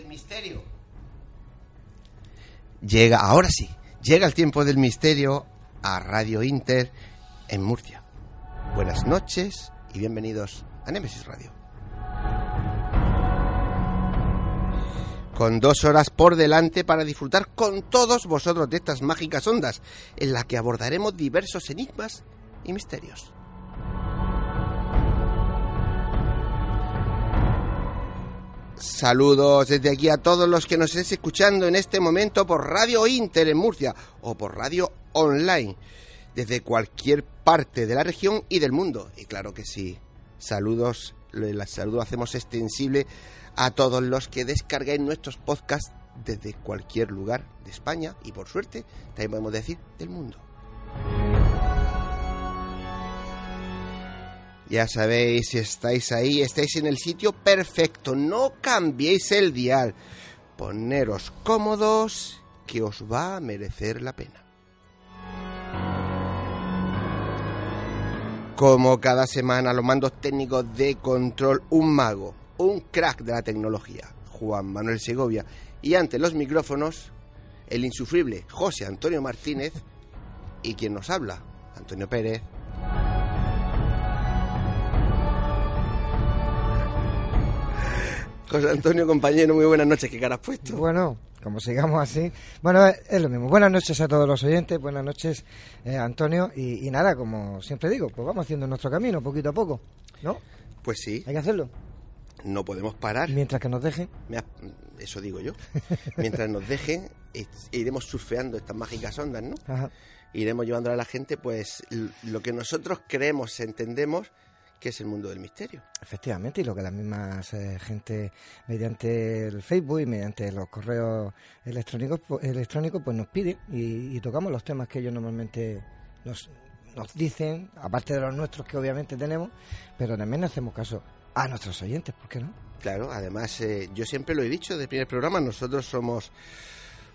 Misterio. Llega, ahora sí, llega el tiempo del misterio a Radio Inter en Murcia. Buenas noches y bienvenidos a Nemesis Radio. Con dos horas por delante para disfrutar con todos vosotros de estas mágicas ondas, en la que abordaremos diversos enigmas y misterios. Saludos desde aquí a todos los que nos estéis escuchando en este momento por Radio Inter en Murcia o por Radio Online, desde cualquier parte de la región y del mundo. Y claro que sí, saludos, el saludo hacemos extensible a todos los que descargáis nuestros podcasts desde cualquier lugar de España y por suerte también podemos decir del mundo. Ya sabéis, si estáis ahí, estáis en el sitio perfecto. No cambiéis el dial. Poneros cómodos, que os va a merecer la pena. Como cada semana, los mandos técnicos de control, un mago, un crack de la tecnología, Juan Manuel Segovia, y ante los micrófonos, el insufrible José Antonio Martínez, y quien nos habla, Antonio Pérez. José Antonio, compañero, muy buenas noches. ¿Qué cara has puesto? Bueno, como sigamos así. Bueno, es lo mismo. Buenas noches a todos los oyentes, buenas noches, eh, Antonio. Y, y nada, como siempre digo, pues vamos haciendo nuestro camino poquito a poco, ¿no? Pues sí, Hay que hacerlo. no podemos parar. Mientras que nos dejen. Eso digo yo. Mientras nos dejen, eh, iremos surfeando estas mágicas ondas, ¿no? Ajá. Iremos llevando a la gente, pues, lo que nosotros creemos, entendemos, que es el mundo del misterio. Efectivamente, y lo que la misma eh, gente mediante el Facebook y mediante los correos electrónicos, pues, electrónicos pues nos pide y, y tocamos los temas que ellos normalmente nos, nos dicen, aparte de los nuestros que obviamente tenemos, pero también hacemos caso a nuestros oyentes, ¿por qué no? Claro, además, eh, yo siempre lo he dicho desde el primer programa, nosotros somos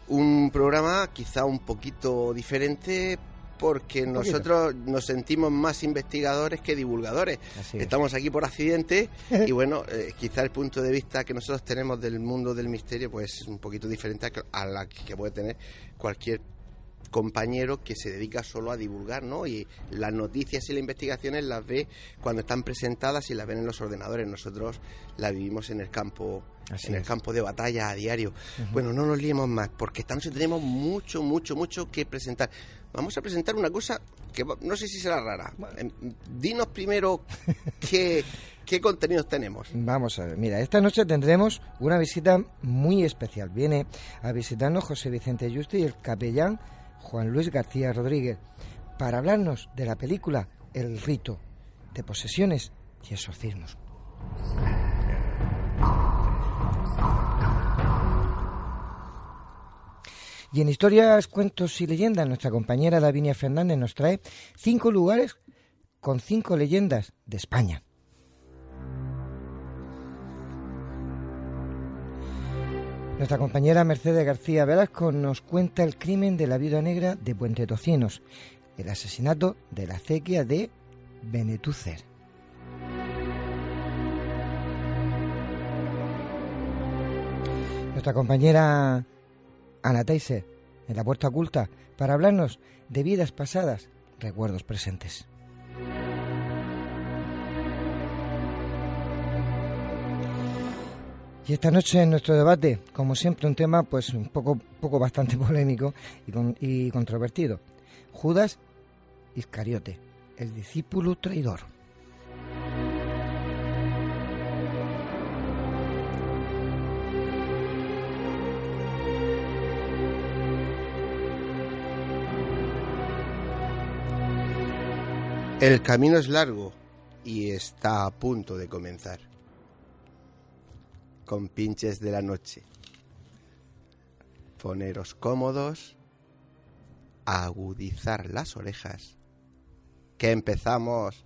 un programa quizá un poquito diferente porque nosotros nos sentimos más investigadores que divulgadores. Es. Estamos aquí por accidente y bueno, eh, quizá el punto de vista que nosotros tenemos del mundo del misterio pues es un poquito diferente a la que puede tener cualquier compañero que se dedica solo a divulgar, ¿no? Y las noticias y las investigaciones las ve cuando están presentadas y las ven en los ordenadores. Nosotros las vivimos en el campo, Así en el campo de batalla a diario. Bueno, no nos liemos más, porque esta noche tenemos mucho, mucho, mucho que presentar. Vamos a presentar una cosa que no sé si será rara. Em, Dinos primero qué, qué contenidos tenemos. Vamos a ver, mira, esta noche tendremos una visita muy especial. Viene a visitarnos José Vicente Yuste y el capellán Juan Luis García Rodríguez para hablarnos de la película El rito de posesiones y exorcismos. Y en historias, cuentos y leyendas, nuestra compañera Davinia Fernández nos trae cinco lugares con cinco leyendas de España. Nuestra compañera Mercedes García Velasco nos cuenta el crimen de la viuda negra de Puente Tocinos, el asesinato de la acequia de Benetúcer. Nuestra compañera Ana Teiser en la puerta oculta para hablarnos de vidas pasadas, recuerdos presentes. Y esta noche en nuestro debate, como siempre, un tema pues un poco, poco bastante polémico y, y controvertido. Judas Iscariote, el discípulo traidor. El camino es largo y está a punto de comenzar con pinches de la noche. Poneros cómodos, agudizar las orejas, que empezamos.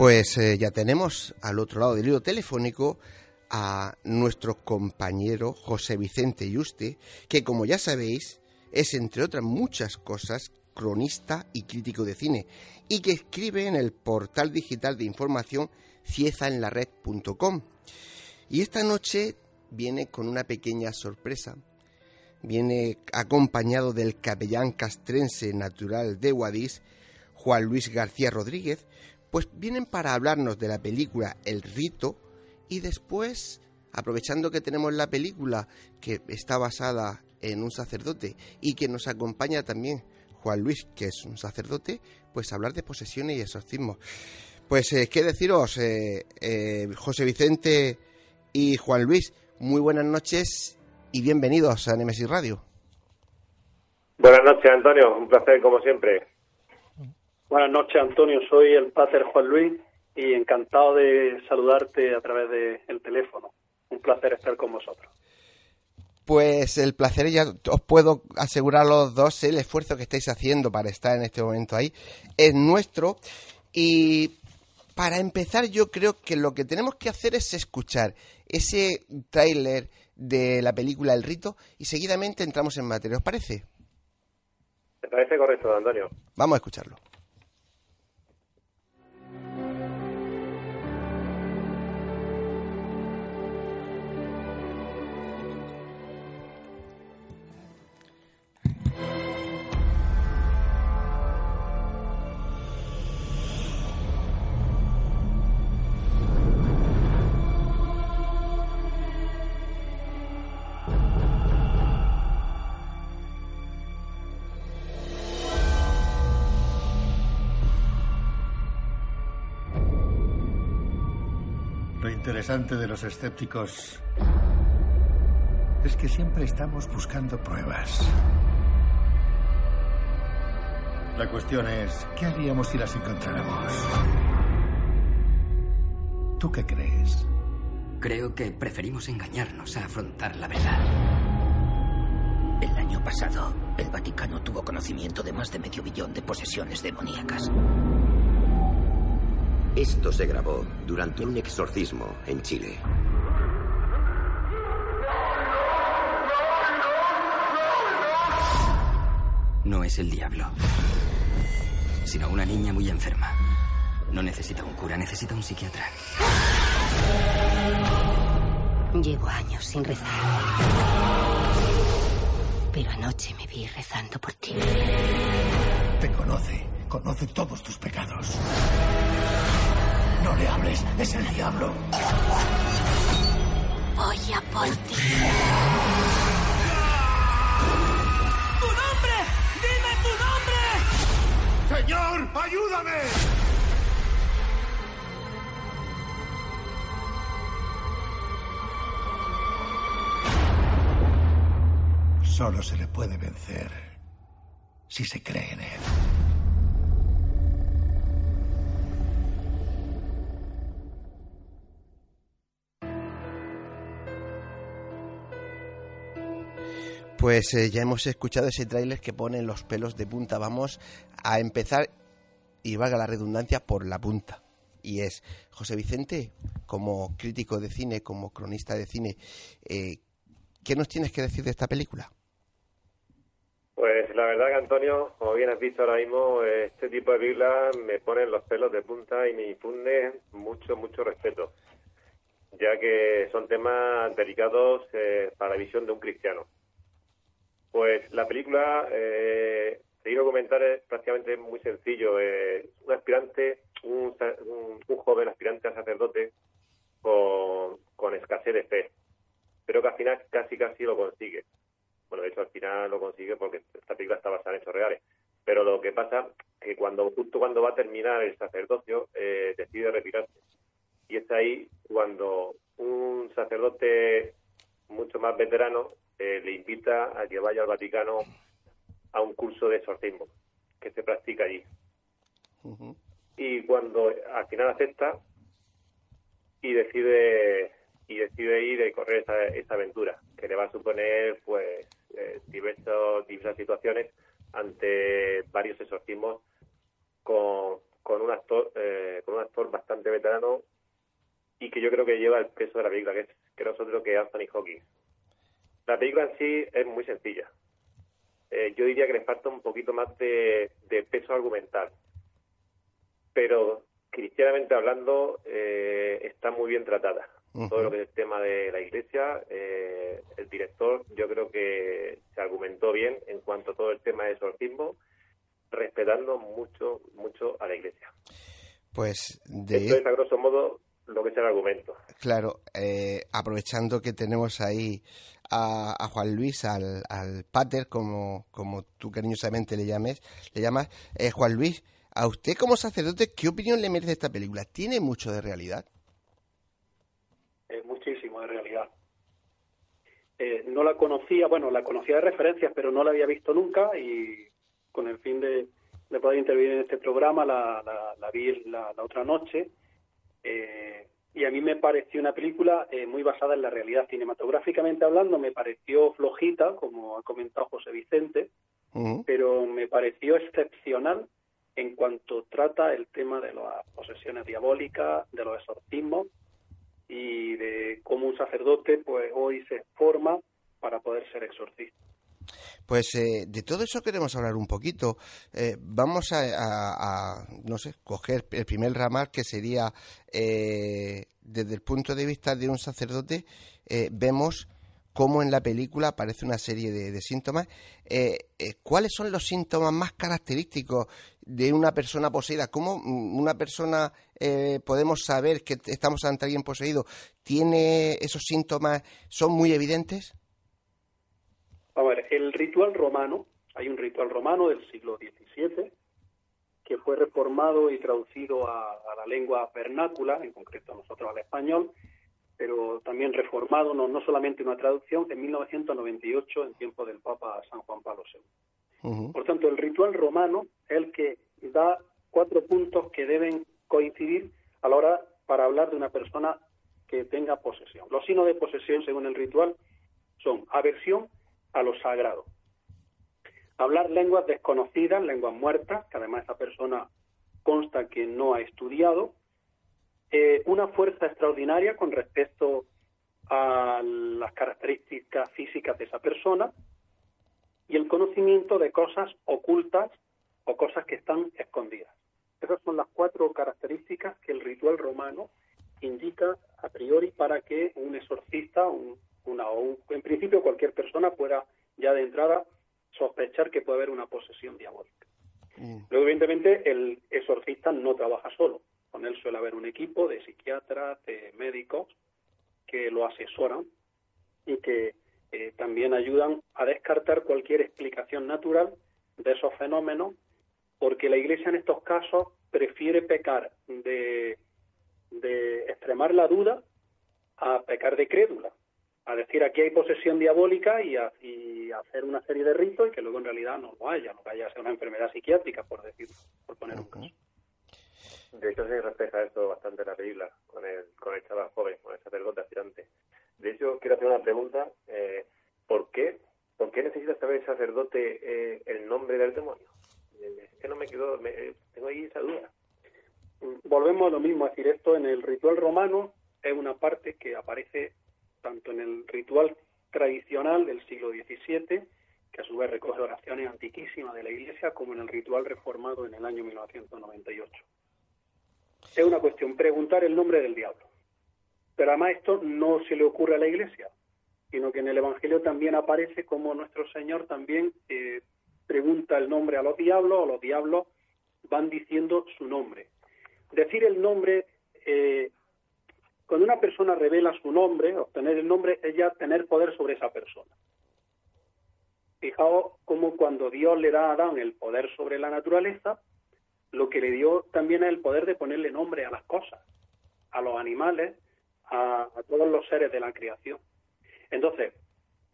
Pues eh, ya tenemos al otro lado del hilo telefónico a nuestro compañero José Vicente Yuste, que como ya sabéis es entre otras muchas cosas cronista y crítico de cine y que escribe en el portal digital de información ciezaenlared.com. Y esta noche viene con una pequeña sorpresa. Viene acompañado del capellán castrense natural de Guadix, Juan Luis García Rodríguez, pues vienen para hablarnos de la película El Rito y después, aprovechando que tenemos la película que está basada en un sacerdote y que nos acompaña también Juan Luis, que es un sacerdote, pues hablar de posesiones y exorcismos. Pues, eh, ¿qué deciros, eh, eh, José Vicente y Juan Luis? Muy buenas noches y bienvenidos a Nemesis Radio. Buenas noches, Antonio. Un placer, como siempre. Buenas noches, Antonio. Soy el Pater Juan Luis y encantado de saludarte a través del teléfono. Un placer estar con vosotros. Pues el placer, ya os puedo asegurar los dos, el esfuerzo que estáis haciendo para estar en este momento ahí es nuestro. Y para empezar, yo creo que lo que tenemos que hacer es escuchar ese tráiler de la película El Rito y seguidamente entramos en materia. ¿Os parece? Me parece correcto, Antonio. Vamos a escucharlo. Interesante de los escépticos es que siempre estamos buscando pruebas. La cuestión es, ¿qué haríamos si las encontráramos? ¿Tú qué crees? Creo que preferimos engañarnos a afrontar la verdad. El año año pasado, el Vaticano tuvo conocimiento de más de medio billón de posesiones demoníacas. Esto se grabó durante un exorcismo en Chile. No es el diablo, sino una niña muy enferma. No necesita un cura, necesita un psiquiatra. Llevo años sin rezar. Pero anoche me vi rezando por ti. Te conoce, conoce todos tus pecados. No le hables, es el diablo. Voy a por ti. ¡Tu nombre! ¡Dime tu nombre! ¡Señor, ayúdame! Solo se le puede vencer si se cree en él. Pues eh, ya hemos escuchado ese tráiler que pone los pelos de punta. Vamos a empezar, y valga la redundancia, por la punta. Y es José Vicente, como crítico de cine, como cronista de cine, eh, ¿qué nos tienes que decir de esta película? Pues la verdad que Antonio, como bien has visto ahora mismo, este tipo de películas me ponen los pelos de punta y me infunde mucho, mucho respeto, ya que son temas delicados eh, para la visión de un cristiano. Pues la película, eh, te comentar, es prácticamente muy sencillo. Eh, un aspirante, un, joven aspirante a sacerdote con, con escasez de fe, pero que al final casi casi lo consigue bueno, de hecho al final lo consigue porque esta película está basada en hechos reales. Pero lo que pasa es que cuando justo cuando va a terminar el sacerdocio eh, decide retirarse. Y es ahí cuando un sacerdote mucho más veterano eh, le invita a que vaya al Vaticano a un curso de exorcismo que se practica allí. Y cuando al final acepta y decide y decide ir y correr esa, esa aventura que le va a suponer pues eh, diversas situaciones ante varios exorcismos con, con un actor eh, con un actor bastante veterano y que yo creo que lleva el peso de la película, que es que no es otro que Anthony Hawkins. La película en sí es muy sencilla. Eh, yo diría que le falta un poquito más de, peso argumental. Pero cristianamente hablando, está muy bien tratada todo lo que es el tema de la iglesia. Eh, el director yo creo que se argumentó bien en cuanto a todo el tema de exorcismo, respetando mucho, mucho a la iglesia. Pues de... Esto es a grosso modo lo que es el argumento. Claro, eh, aprovechando que tenemos ahí a, Juan Luis, al, al pater, como, como tú cariñosamente le llames, le llamas, eh, Juan Luis, a usted como sacerdote, ¿qué opinión le merece esta película? ¿Tiene mucho de realidad? muchísimo de realidad. Eh, no la conocía, bueno, la conocía de referencias, pero no la había visto nunca y con el fin de, poder intervenir en este programa la, la, vi la, otra noche eh, y a mí me pareció una película eh, muy basada en la realidad. Cinematográficamente hablando me pareció flojita, como ha comentado José Vicente, pero me pareció excepcional en cuanto trata el tema de las posesiones diabólicas, de los exorcismos y de cómo un sacerdote pues hoy se forma para poder ser exorcista. Pues eh, de todo eso queremos hablar un poquito. Eh, vamos a, no sé, coger el primer ramal que sería, eh, desde el punto de vista de un sacerdote, vemos cómo en la película aparece una serie de, síntomas. ¿Cuáles son los síntomas más característicos de una persona poseída? ¿Cómo una persona eh, podemos saber que estamos ante alguien poseído? ¿Tiene esos síntomas? ¿Son muy evidentes? A ver, el ritual romano, hay un ritual romano del siglo XVII que fue reformado y traducido a, la lengua vernácula, en concreto nosotros al español, pero también reformado, no, no solamente una traducción, en 1998 en tiempo del Papa San Juan Pablo II. Por tanto, el ritual romano es el que da cuatro puntos que deben coincidir a la hora para hablar de una persona que tenga posesión. Los signos de posesión, según el ritual, son aversión a lo sagrado, hablar lenguas desconocidas, lenguas muertas, que además esa persona consta que no ha estudiado, eh, una fuerza extraordinaria con respecto a las características físicas de esa persona y el conocimiento de cosas ocultas o cosas que están escondidas. Esas son las cuatro características que el ritual romano indica a priori para que un exorcista, una, o en principio cualquier persona pueda ya de entrada sospechar que puede haber una posesión diabólica. Mm. Luego, evidentemente, el exorcista no trabaja solo. Con él suele haber un equipo de psiquiatras, de médicos que lo asesoran y que eh, también ayudan a descartar cualquier explicación natural de esos fenómenos, porque la Iglesia en estos casos prefiere pecar de, de extremar la duda a pecar de crédula a decir aquí hay posesión diabólica y, hacer una serie de ritos y que luego en realidad no lo haya, no vaya a ser una enfermedad psiquiátrica, por decir, por poner un caso. De hecho, se refleja esto bastante en la Biblia, con el, con el chaval joven, con el sacerdote aspirante. De hecho, quiero hacer una pregunta. Eh, ¿Por qué? ¿Por qué necesita saber el sacerdote eh, el nombre del demonio? Eh, es que no me quedo, tengo ahí esa duda. Volvemos a lo mismo, es decir, esto en el ritual romano es una parte que aparece tanto en el ritual tradicional del siglo XVII, que a su vez recoge oraciones antiquísimas de la Iglesia, como en el ritual reformado en el año 1998. Es una cuestión preguntar el nombre del diablo. Pero además esto no se le ocurre a la Iglesia, sino que en el Evangelio también aparece como nuestro Señor también eh, pregunta el nombre a los diablos, o los diablos van diciendo su nombre. Decir el nombre eh, cuando una persona revela su nombre, obtener el nombre es ya tener poder sobre esa persona. Fijaos cómo cuando Dios le da a Adán el poder sobre la naturaleza, lo que le dio también es el poder de ponerle nombre a las cosas, a los animales, a, todos los seres de la creación. Entonces,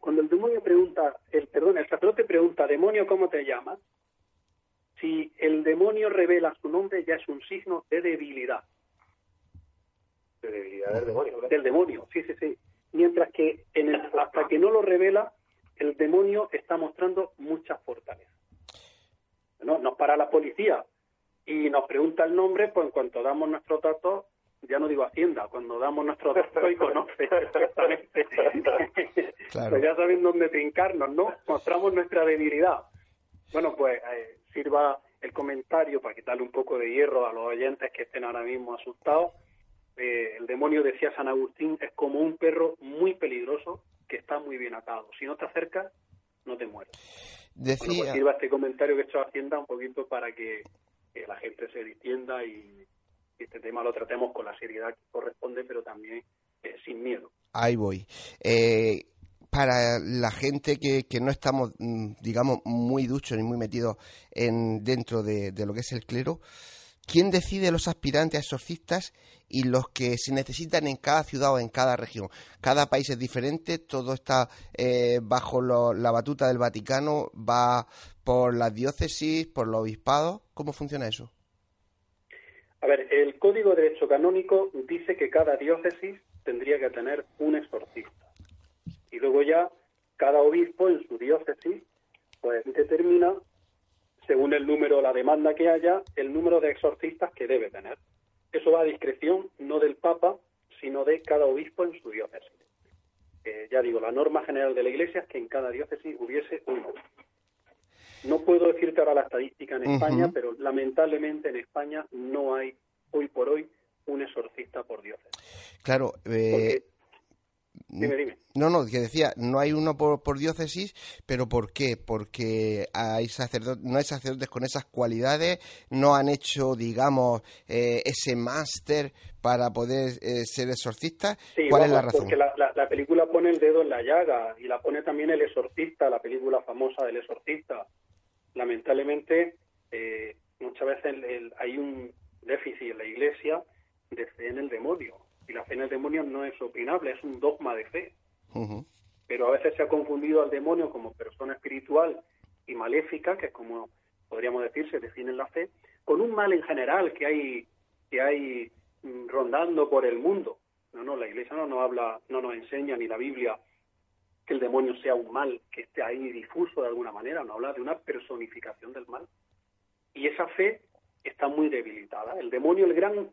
cuando el demonio pregunta, el perdón, el sacerdote pregunta, demonio, ¿cómo te llamas? Si el demonio revela su nombre, ya es un signo de debilidad del demonio. Del demonio, sí, sí, sí. Mientras que en el, hasta que no lo revela, el demonio está mostrando mucha fortaleza. ¿No? Nos para la policía y nos pregunta el nombre, pues en cuanto damos nuestros datos, ya no digo Hacienda, cuando damos nuestros datos y conoce perfectamente. pues ya saben dónde trincarnos, ¿no? Mostramos nuestra debilidad. Bueno, pues eh, sirva el comentario para quitarle un poco de hierro a los oyentes que estén ahora mismo asustados eh, el demonio, decía San Agustín, es como un perro muy peligroso que está muy bien atado. Si no te acercas, no te mueres. Decía... Bueno, pues sirva este comentario que he hecho Hacienda un poquito para que, la gente se distienda y, este tema lo tratemos con la seriedad que corresponde, pero también eh, sin miedo. Ahí voy. Eh, para la gente que, que, no estamos, mm, digamos, muy duchos ni muy metidos en, dentro de, de lo que es el clero, ¿quién decide los aspirantes a exorcistas y los que se necesitan en cada ciudad o en cada región. Cada país es diferente, todo está eh, bajo la batuta del Vaticano, va por las diócesis, por los obispados. ¿Cómo funciona eso? A ver, el Código de Derecho Canónico dice que cada diócesis tendría que tener un exorcista. Y luego ya cada obispo en su diócesis pues determina, según el número, la demanda que haya, el número de exorcistas que debe tener. Eso va a discreción no del Papa, sino de cada obispo en su diócesis. ya digo, la norma general de la Iglesia es que en cada diócesis hubiese uno. No puedo decirte ahora la estadística en España, pero lamentablemente en España no hay hoy por hoy un exorcista por diócesis. Claro, eh, no, no, que decía, no hay uno por, diócesis, pero ¿por qué? Porque hay sacerdotes, no hay sacerdotes con esas cualidades, no han hecho, digamos, eh, ese máster para poder eh, ser exorcistas. ¿Cuál es la razón? Porque la, la, película pone el dedo en la llaga y la pone también el exorcista, la película famosa del exorcista. Lamentablemente, eh, muchas veces hay un déficit en la iglesia de fe en el demonio y la fe en el demonio no es opinable, es un dogma de fe. Pero a veces se ha confundido al demonio como persona espiritual y maléfica, que es como podríamos decir se define en la fe, con un mal en general que hay que hay mm, rondando por el mundo. No, no, la Iglesia no nos habla, no nos enseña ni la Biblia que el demonio sea un mal que esté ahí difuso de alguna manera, no habla de una personificación del mal. Y esa fe está muy debilitada. El demonio, el gran,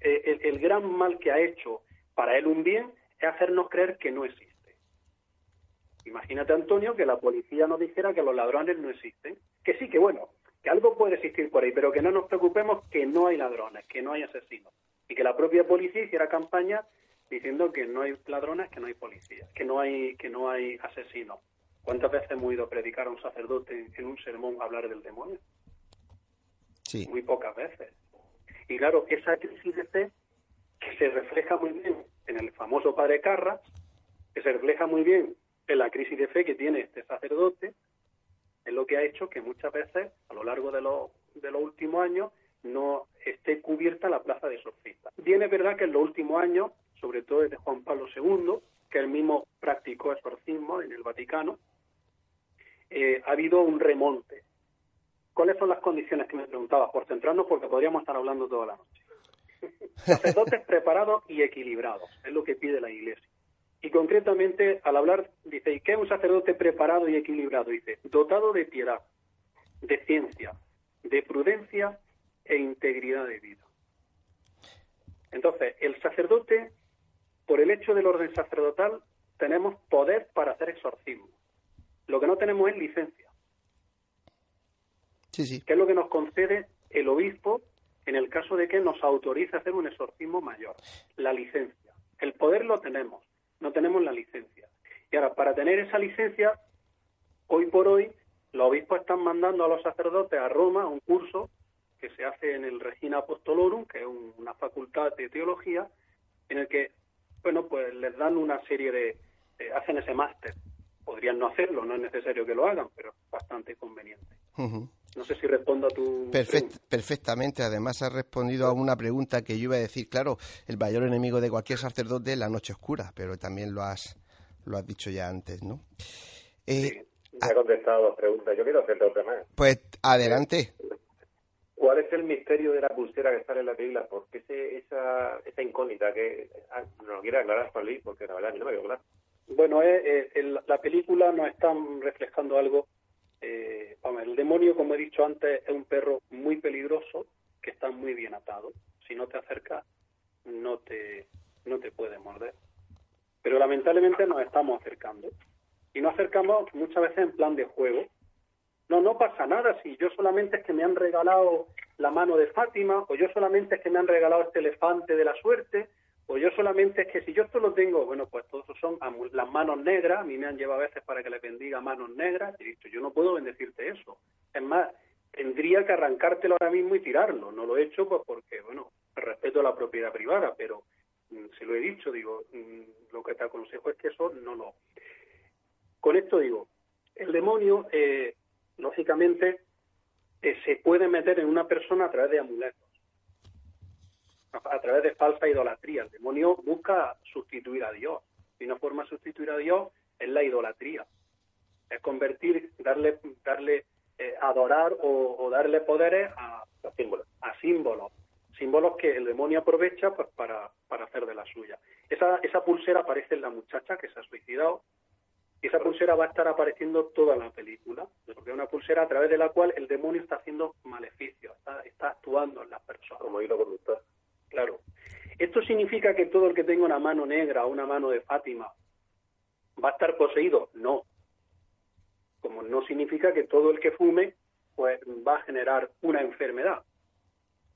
eh, el, el gran mal que ha hecho para él un bien es hacernos creer que no existe. Imagínate, Antonio, que la policía nos dijera que los ladrones no existen. Que sí, que bueno, que algo puede existir por ahí, pero que no nos preocupemos que no hay ladrones, que no hay asesinos. Y que la propia policía hiciera campaña diciendo que no hay ladrones, que no hay policías, que no hay, que no hay asesinos. ¿Cuántas veces hemos ido a predicar a un sacerdote en un sermón a hablar del demonio? Sí. Muy pocas veces. Y claro, esa crisis de fe que se refleja muy bien en el famoso padre Carras, que se refleja muy bien en la crisis de fe que tiene este sacerdote, es lo que ha hecho que muchas veces, a lo largo de los, de los últimos años, no esté cubierta la plaza de exorcista. Bien es verdad que en los últimos años, sobre todo desde Juan Pablo II, que él mismo practicó exorcismo en el Vaticano, eh, ha habido un remonte. ¿Cuáles son las condiciones que me preguntabas? Por centrarnos, porque podríamos estar hablando toda la noche. Sacerdotes preparados y equilibrados, es lo que pide la Iglesia. Y concretamente, al hablar, dice, ¿y qué es un sacerdote preparado y equilibrado? Dice, dotado de piedad, de ciencia, de prudencia e integridad de vida. Entonces, el sacerdote, por el hecho del orden sacerdotal, tenemos poder para hacer exorcismo. Lo que no tenemos es licencia. Sí, sí. que es lo que nos concede el obispo en el caso de que nos autorice a hacer un exorcismo mayor. La licencia. El poder lo tenemos, no tenemos la licencia. Y ahora, para tener esa licencia, hoy por hoy, los obispos están mandando a los sacerdotes a Roma un curso que se hace en el Regina Apostolorum, que es un- una facultad de teología, en el que, bueno, pues les dan una serie de, hacen ese máster. Podrían no hacerlo, no es necesario que lo hagan, pero es bastante conveniente. Ujú. No sé si respondo a tu Perfect- perfectamente. Además, has respondido a una pregunta que yo iba a decir. Claro, el mayor enemigo de cualquier sacerdote es la noche oscura, pero también lo has, lo has dicho ya antes, ¿no? Eh, Me ha contestado dos preguntas. Yo quiero hacerte otra más. Pues adelante. ¿Cuál es el misterio de la pulsera que sale en la película? ¿Por qué ese- esa, esa incógnita que ah, nos lo quiere aclarar Juan Luis? Porque la verdad a mí no me quedó claro. Bueno, eh, eh, el- la película nos está reflejando algo. eh, el demonio, como he dicho antes, es un perro muy peligroso que está muy bien atado. Si no te acercas, no te, no te puede morder. Pero lamentablemente nos estamos acercando. Y nos acercamos muchas veces en plan de juego. No, no pasa nada si yo solamente es que me han regalado la mano de Fátima, o yo solamente es que me han regalado este elefante de la suerte, o yo solamente es que si yo esto lo tengo, bueno, pues todos son las manos negras, a mí me han llevado a veces para que les bendiga manos negras, y dicho, yo no puedo bendecirte eso. Es más, tendría que arrancártelo ahora mismo y tirarlo. No lo he hecho pues porque, bueno, respeto la propiedad privada, pero mm, se lo he dicho, digo, mm, lo que te aconsejo es que eso no lo... Con esto digo, el demonio, eh, lógicamente, eh, se puede meter en una persona a través de amuletos, a, través de falsa idolatría. El demonio busca sustituir a Dios. Y una forma de sustituir a Dios es la idolatría. Es convertir, darle, darle eh, adorar o, o darle poderes a, a símbolos. A símbolos. Símbolos que el demonio aprovecha pues, para, para hacer de la suya. Esa, esa pulsera aparece en la muchacha que se ha suicidado y esa pulsera va a estar apareciendo toda la película, porque es una pulsera a través de la cual el demonio está haciendo maleficios, está, está actuando en las personas. Como hilo conductor. Claro. ¿Esto significa que todo el que tenga una mano negra o una mano de Fátima va a estar poseído? No. Como no significa que todo el que fume pues va a generar una enfermedad,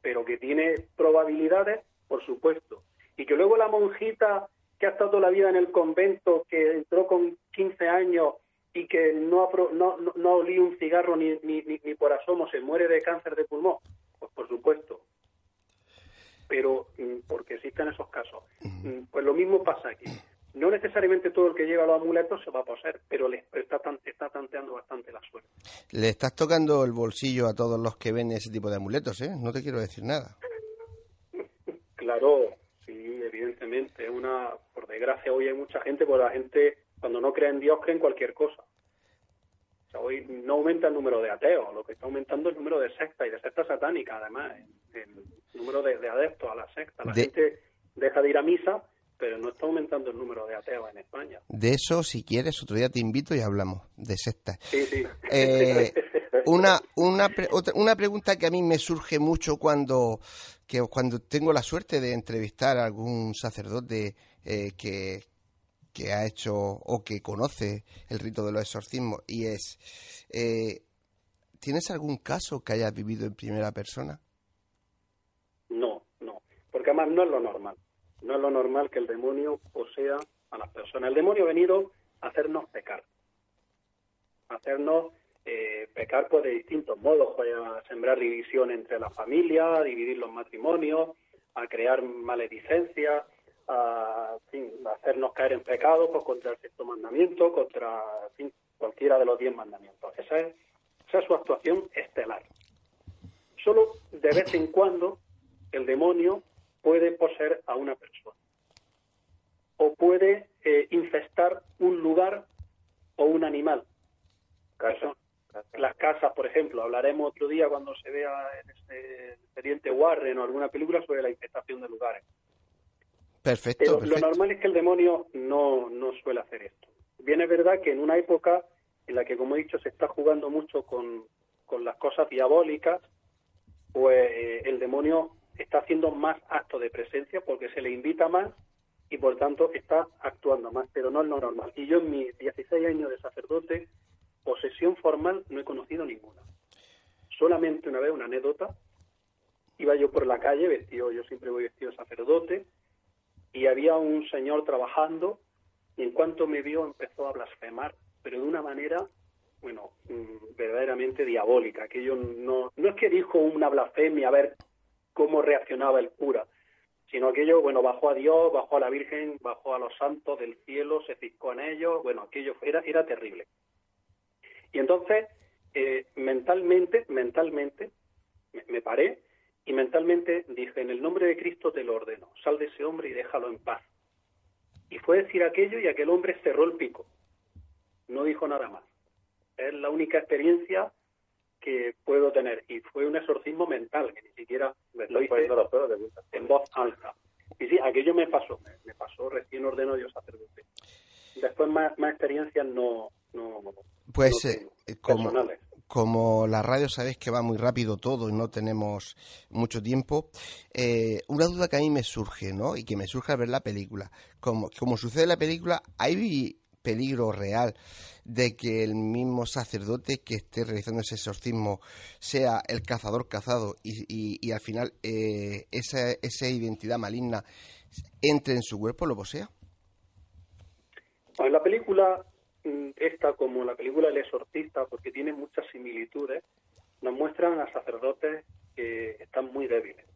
pero que tiene probabilidades, por supuesto. Y que luego la monjita que ha estado toda la vida en el convento, que entró con 15 años y que no, no, no, no un cigarro ni, ni, ni por asomo, se muere de cáncer de pulmón, pues por supuesto. Pero mm, porque existen esos casos. Mm, Pues lo mismo pasa aquí. No necesariamente todo el que lleva los amuletos se va a poseer, pero le está, tan- está tanteando bastante la suerte. Le estás tocando el bolsillo a todos los que ven ese tipo de amuletos, ¿eh? No te quiero decir nada. Claro, sí, evidentemente. Una, por desgracia, hoy hay mucha gente, pues la gente, cuando no cree en Dios, cree en cualquier cosa. O sea, hoy no aumenta el número de ateos, lo que está aumentando es el número de sectas y de sectas satánicas, además, el número de, de adeptos a la secta. La De- gente deja de ir a misa pero no está aumentando el número de ateos en España. De eso, si quieres, otro día te invito y hablamos de sectas. Sí, sí. Eh, una, una, una pregunta que a mí me surge mucho cuando, que cuando tengo la suerte de entrevistar a algún sacerdote eh, que, que ha hecho o que conoce el rito de los exorcismos y es, eh, ¿tienes algún caso que hayas vivido en primera persona? No, no, porque además no es lo normal. No es lo normal que el demonio posea a las personas. El demonio ha venido a hacernos pecar, a hacernos eh, pecar pues de distintos modos, pues, a sembrar división entre la familia, a dividir los matrimonios, a crear maledicencia, a, hacernos caer en pecado pues, contra el sexto mandamiento, contra cualquiera de los diez mandamientos. Esa es, esa es su actuación estelar. Solo de vez en cuando el demonio puede poseer a una persona o puede eh, infestar un lugar o un animal. Las casas, por ejemplo, hablaremos otro día cuando se vea en este expediente Warren o alguna película sobre la infestación de lugares. Perfecto, Pero lo normal es que el demonio no, no suele hacer esto. Bien es verdad que en una época en la que, como he dicho, se está jugando mucho con, con las cosas diabólicas, pues eh, el demonio está haciendo más actos de presencia porque se le invita más y por tanto está actuando más, pero no es lo normal. Y yo en mis 16 años de sacerdote, posesión formal no he conocido ninguna. Solamente una vez, una anécdota, iba yo por la calle vestido, yo siempre voy vestido de sacerdote, y había un señor trabajando y en cuanto me vio empezó a blasfemar, pero de una manera, bueno, mm, verdaderamente diabólica. Aquello no, no es que dijo una blasfemia, a ver cómo reaccionaba el cura, sino aquello, bueno, bajó a Dios, bajó a la Virgen, bajó a los santos del cielo, se fiscó en ellos, bueno, aquello era, era terrible. Y entonces, eh, mentalmente, mentalmente, me, paré y mentalmente dije, en el nombre de Cristo te lo ordeno, sal de ese hombre y déjalo en paz. Y fue decir aquello y aquel hombre cerró el pico, no dijo nada más. Es la única experiencia que puedo tener. Y fue un exorcismo mental, que ni siquiera lo hice en voz alta. Y sí, aquello me pasó, me, pasó recién ordeno Dios sacerdote. Después más, más experiencias no, no Pues eh, como, como la radio sabéis que va muy rápido todo y no tenemos mucho tiempo, eh, una duda que a mí me surge, ¿no? Y que me surge al ver la película. Como, como sucede en la película, hay peligro real de que el mismo sacerdote que esté realizando ese exorcismo sea el cazador cazado y, y, al final eh, esa, esa identidad maligna entre en su cuerpo, lo posea? En la película, esta como la película El exorcista, porque tiene muchas similitudes, nos muestran a sacerdotes que están muy débiles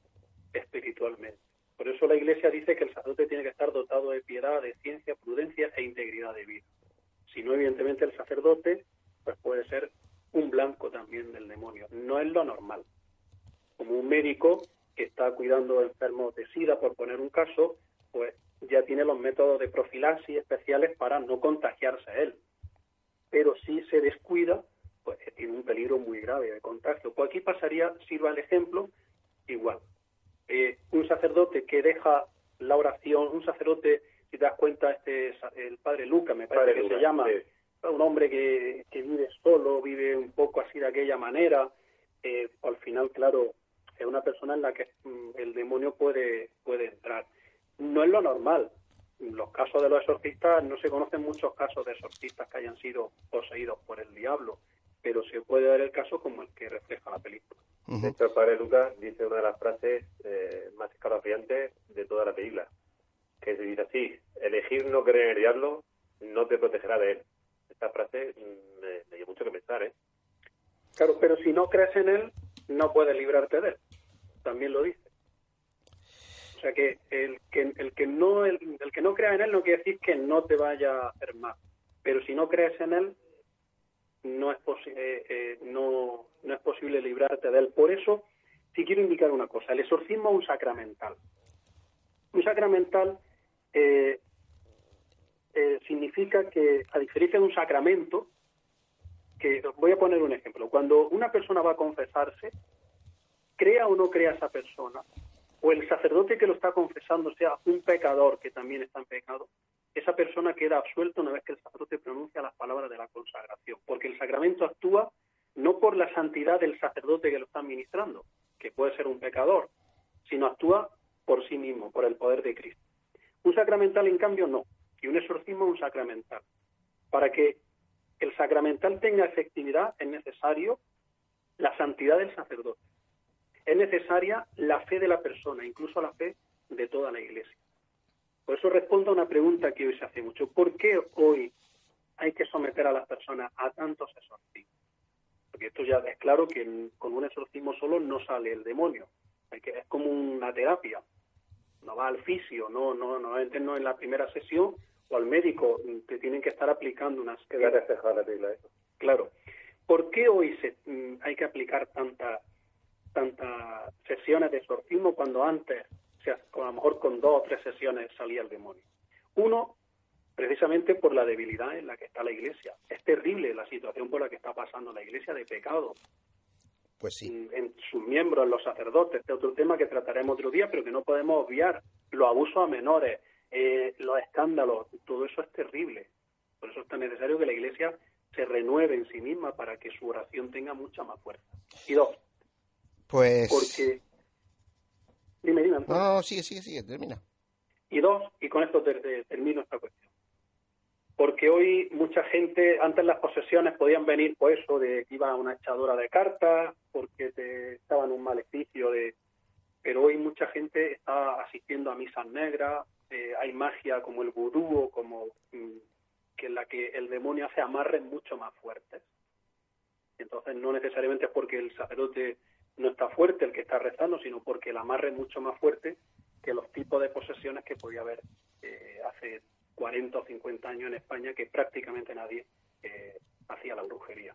espiritualmente. Por eso la Iglesia dice que el sacerdote tiene que estar dotado de piedad, de ciencia, prudencia e integridad de vida. Si no, evidentemente el sacerdote pues puede ser un blanco también del demonio. No es lo normal. Como un médico que está cuidando enfermos de SIDA, por poner un caso, pues ya tiene los métodos de profilaxis especiales para no contagiarse a él. Pero si se descuida, pues tiene un peligro muy grave de contagio. Pues aquí pasaría, sirva el ejemplo, igual. Eh, un sacerdote que deja la oración, un sacerdote si te das cuenta, este el padre Luca, me parece que se llama, un hombre que, que, vive solo, vive un poco así de aquella manera, eh, al final, claro, es una persona en la que mm, el demonio puede, puede entrar. No es lo normal. Los casos de los exorcistas no se conocen muchos casos de exorcistas que hayan sido poseídos por el diablo, pero se puede dar el caso como el que refleja la película. De hecho, el padre Lucas dice una de las frases eh, más escalofriantes de toda la película que se dice así, elegir no creer en el diablo no te protegerá de él. Esta frase mm, me, dio mucho que pensar, ¿eh? Claro, pero si no crees en él, no puedes librarte de él. También lo dice. O sea que el que, no el, que no crea en él no quiere decir que no te vaya a hacer mal. Pero si no crees en él, no es, eh, eh, no, no es posible librarte de él. Por eso, si quiero indicar una cosa, el exorcismo es un sacramental. Un sacramental eh, eh, significa que, a diferencia de un sacramento, que voy a poner un ejemplo, cuando una persona va a confesarse, crea o no crea esa persona, o el sacerdote que lo está confesando sea un pecador que también está en pecado, esa persona queda absuelta una vez que el sacerdote pronuncia las palabras de la consagración, porque el sacramento actúa no por la santidad del sacerdote que lo está administrando, que puede ser un pecador, sino actúa por sí mismo, por el poder de Cristo. Un sacramental, en cambio, no. Y un exorcismo es un sacramental. Para que el sacramental tenga efectividad es necesario la santidad del sacerdote. Es necesaria la fe de la persona, incluso la fe de toda la Iglesia. Por eso respondo a una pregunta que hoy se hace mucho. ¿Por qué hoy hay que someter a las personas a tantos exorcismos? Porque esto ya es claro que con un exorcismo solo no sale el demonio. Es como una terapia. No va al fisio, no, no, no, no en la primera sesión o al médico. Te tienen que estar aplicando unas... Que la regla eso. Claro. ¿Por qué hoy se, mm, hay que aplicar tantas tantas sesiones de exorcismo cuando antes a lo mejor con dos o tres sesiones salía el demonio. Uno, precisamente por la debilidad en la que está la Iglesia. Es terrible la situación por la que está pasando la Iglesia de pecado. Pues sí. En sus miembros, en los sacerdotes. Este otro tema que trataremos otro día, pero que no podemos obviar. Los abusos a menores, eh, los escándalos, todo eso es terrible. Por eso es tan necesario que la Iglesia se renueve en sí misma para que su oración tenga mucha más fuerza. Y dos, pues... porque Dime, dime. No, sigue, sigue, sigue, termina. Y dos, y con esto termino esta cuestión. Porque hoy mucha gente, antes las posesiones podían venir por eso, de que iba a una echadora de cartas, porque te, estaba en un maleficio de... Pero hoy mucha gente está asistiendo a misas negras, eh, hay magia como el vudú como mm, que en la que el demonio hace amarres mucho más fuertes. Entonces no necesariamente es porque el sacerdote no está fuerte el que está rezando, sino porque el amarre es mucho más fuerte que los tipos de posesiones que podía haber eh, hace 40 o 50 años en España, que prácticamente nadie eh, hacía la brujería.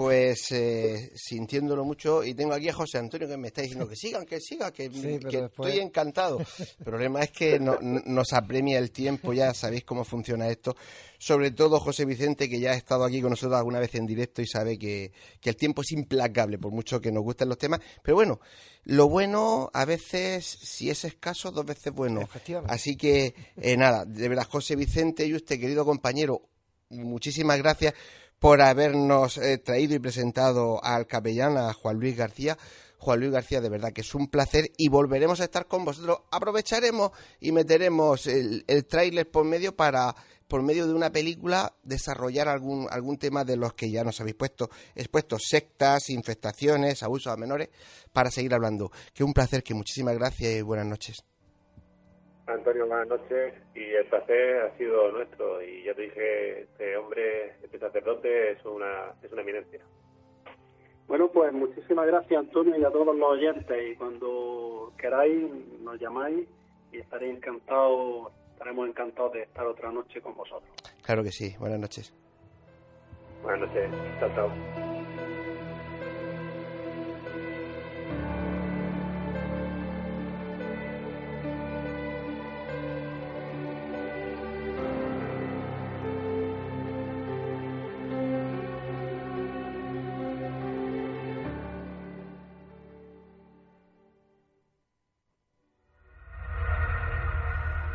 Pues eh, sintiéndolo mucho, y tengo aquí a José Antonio que me está diciendo que sigan, que siga, que, estoy encantado. El problema es que no, nos apremia el tiempo, ya sabéis cómo funciona esto. Sobre todo José Vicente, que ya ha estado aquí con nosotros alguna vez en directo y sabe que, el tiempo es implacable, por mucho que nos gusten los temas. Pero bueno, lo bueno a veces, si es escaso, dos veces bueno. Así que eh, nada, de verdad, José Vicente y usted, querido compañero, muchísimas gracias por habernos eh, traído y presentado al capellán, a Juan Luis García. Juan Luis García, de verdad que es un placer y volveremos a estar con vosotros. Aprovecharemos y meteremos el, el tráiler por medio para, por medio de una película, desarrollar algún, algún tema de los que ya nos habéis puesto, expuesto, sectas, infestaciones, abusos a menores, para seguir hablando. Que un placer, que muchísimas gracias y buenas noches. Antonio, buenas noches y el placer ha sido nuestro y ya te dije, este hombre, este sacerdote es una, es una eminencia. Bueno, pues muchísimas gracias Antonio y a todos los oyentes y cuando queráis nos llamáis y estaré encantado, estaremos encantados de estar otra noche con vosotros. Claro que sí, buenas noches. Buenas noches, chao, chao.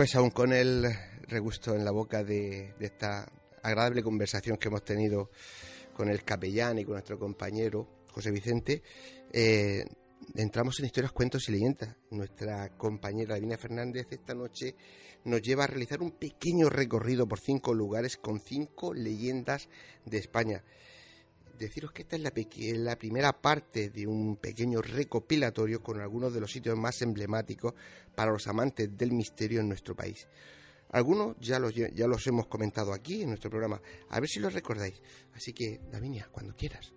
Pues aún con el regusto en la boca de, esta agradable conversación que hemos tenido con el capellán y con nuestro compañero José Vicente, eh, entramos en historias, cuentos y leyendas. Nuestra compañera Lavinia Fernández esta noche nos lleva a realizar un pequeño recorrido por cinco lugares con cinco leyendas de España. Deciros que esta es la, primera parte de un pequeño recopilatorio con algunos de los sitios más emblemáticos para los amantes del misterio en nuestro país. Algunos ya los, ya los hemos comentado aquí en nuestro programa, a ver si los recordáis. Así que, Davinia, cuando quieras.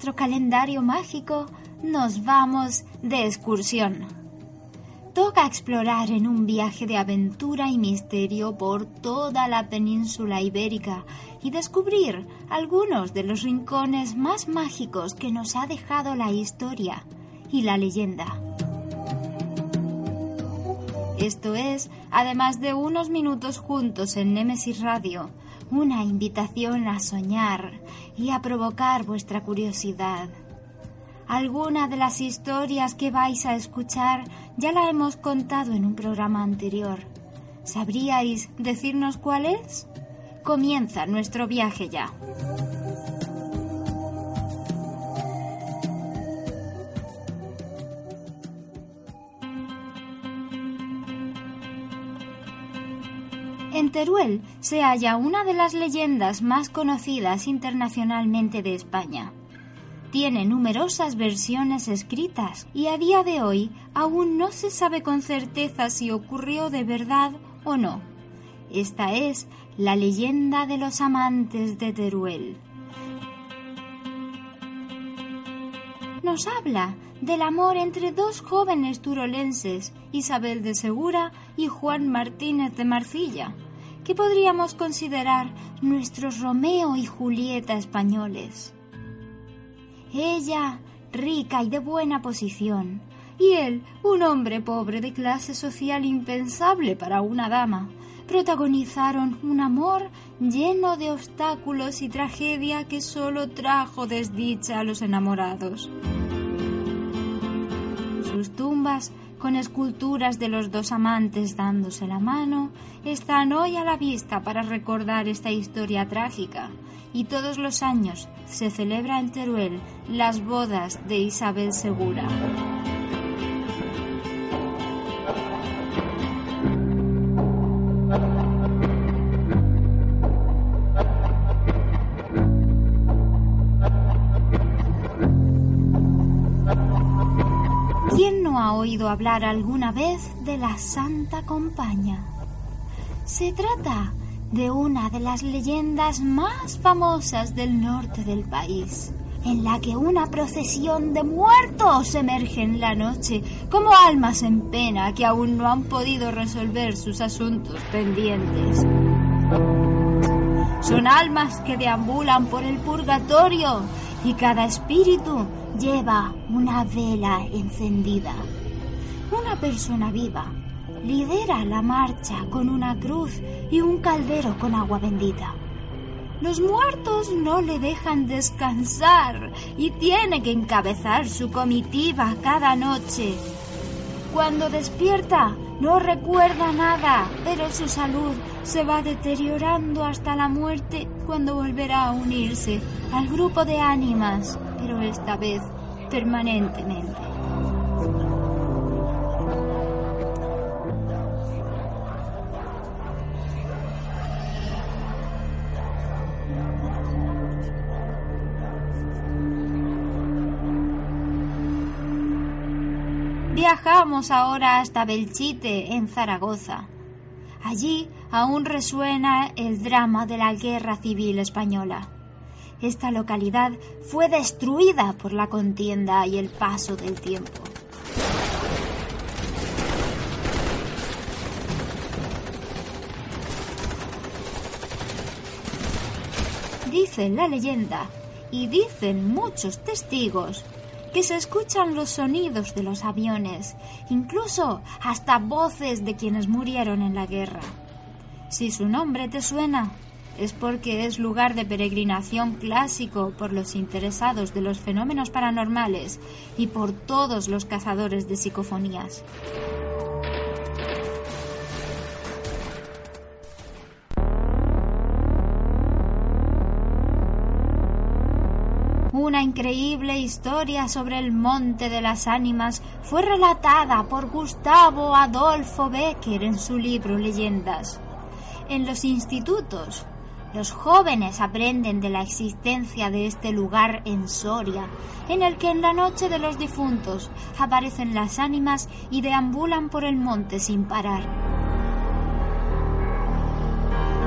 Nuestro calendario mágico nos vamos de excursión. Toca explorar en un viaje de aventura y misterio por toda la península ibérica y descubrir algunos de los rincones más mágicos que nos ha dejado la historia y la leyenda. Esto es, además de unos minutos juntos en Nemesis Radio, una invitación a soñar y a provocar vuestra curiosidad. Alguna de las historias que vais a escuchar ya la hemos contado en un programa anterior. ¿Sabríais decirnos cuál es? Comienza nuestro viaje ya. Teruel se halla una de las leyendas más conocidas internacionalmente de España. Tiene numerosas versiones escritas y a día de hoy aún no se sabe con certeza si ocurrió de verdad o no. Esta es la leyenda de los amantes de Teruel. Nos habla del amor entre dos jóvenes turolenses, Isabel de Segura y Juan Martínez de Marcilla, que podríamos considerar nuestros Romeo y Julieta españoles. Ella, rica y de buena posición, y él, un hombre pobre de clase social impensable para una dama, protagonizaron un amor lleno de obstáculos y tragedia que solo trajo desdicha a los enamorados. Sus tumbas con esculturas de los dos amantes dándose la mano, están hoy a la vista para recordar esta historia trágica. Y todos los años se celebra en Teruel las bodas de Isabel Segura. Oído hablar alguna vez de la Santa Compaña? Se trata de una de las leyendas más famosas del norte del país, en la que una procesión de muertos emerge en la noche como almas en pena que aún no han podido resolver sus asuntos pendientes. Son almas que deambulan por el purgatorio y cada espíritu lleva una vela encendida. Una persona viva lidera la marcha con una cruz y un caldero con agua bendita. Los muertos no le dejan descansar y tiene que encabezar su comitiva cada noche. Cuando despierta, no recuerda nada, pero su salud se va deteriorando hasta la muerte cuando volverá a unirse al grupo de ánimas pero esta vez permanentemente. Viajamos ahora hasta Belchite, en Zaragoza. Allí aún resuena el drama de la Guerra Civil Española. Esta localidad fue destruida por la contienda y el paso del tiempo. Dice la leyenda Y dicen muchos testigos que se escuchan los sonidos de los aviones, incluso hasta voces de quienes murieron en la guerra. Si su nombre te suena, es porque es lugar de peregrinación clásico por los interesados de los fenómenos paranormales y por todos los cazadores de psicofonías. Una increíble historia sobre el Monte de las Ánimas fue relatada por Gustavo Adolfo Becker en su libro Leyendas. En los institutos, los jóvenes aprenden de la existencia de este lugar en Soria, en el que en la noche de los difuntos aparecen las ánimas y deambulan por el monte sin parar.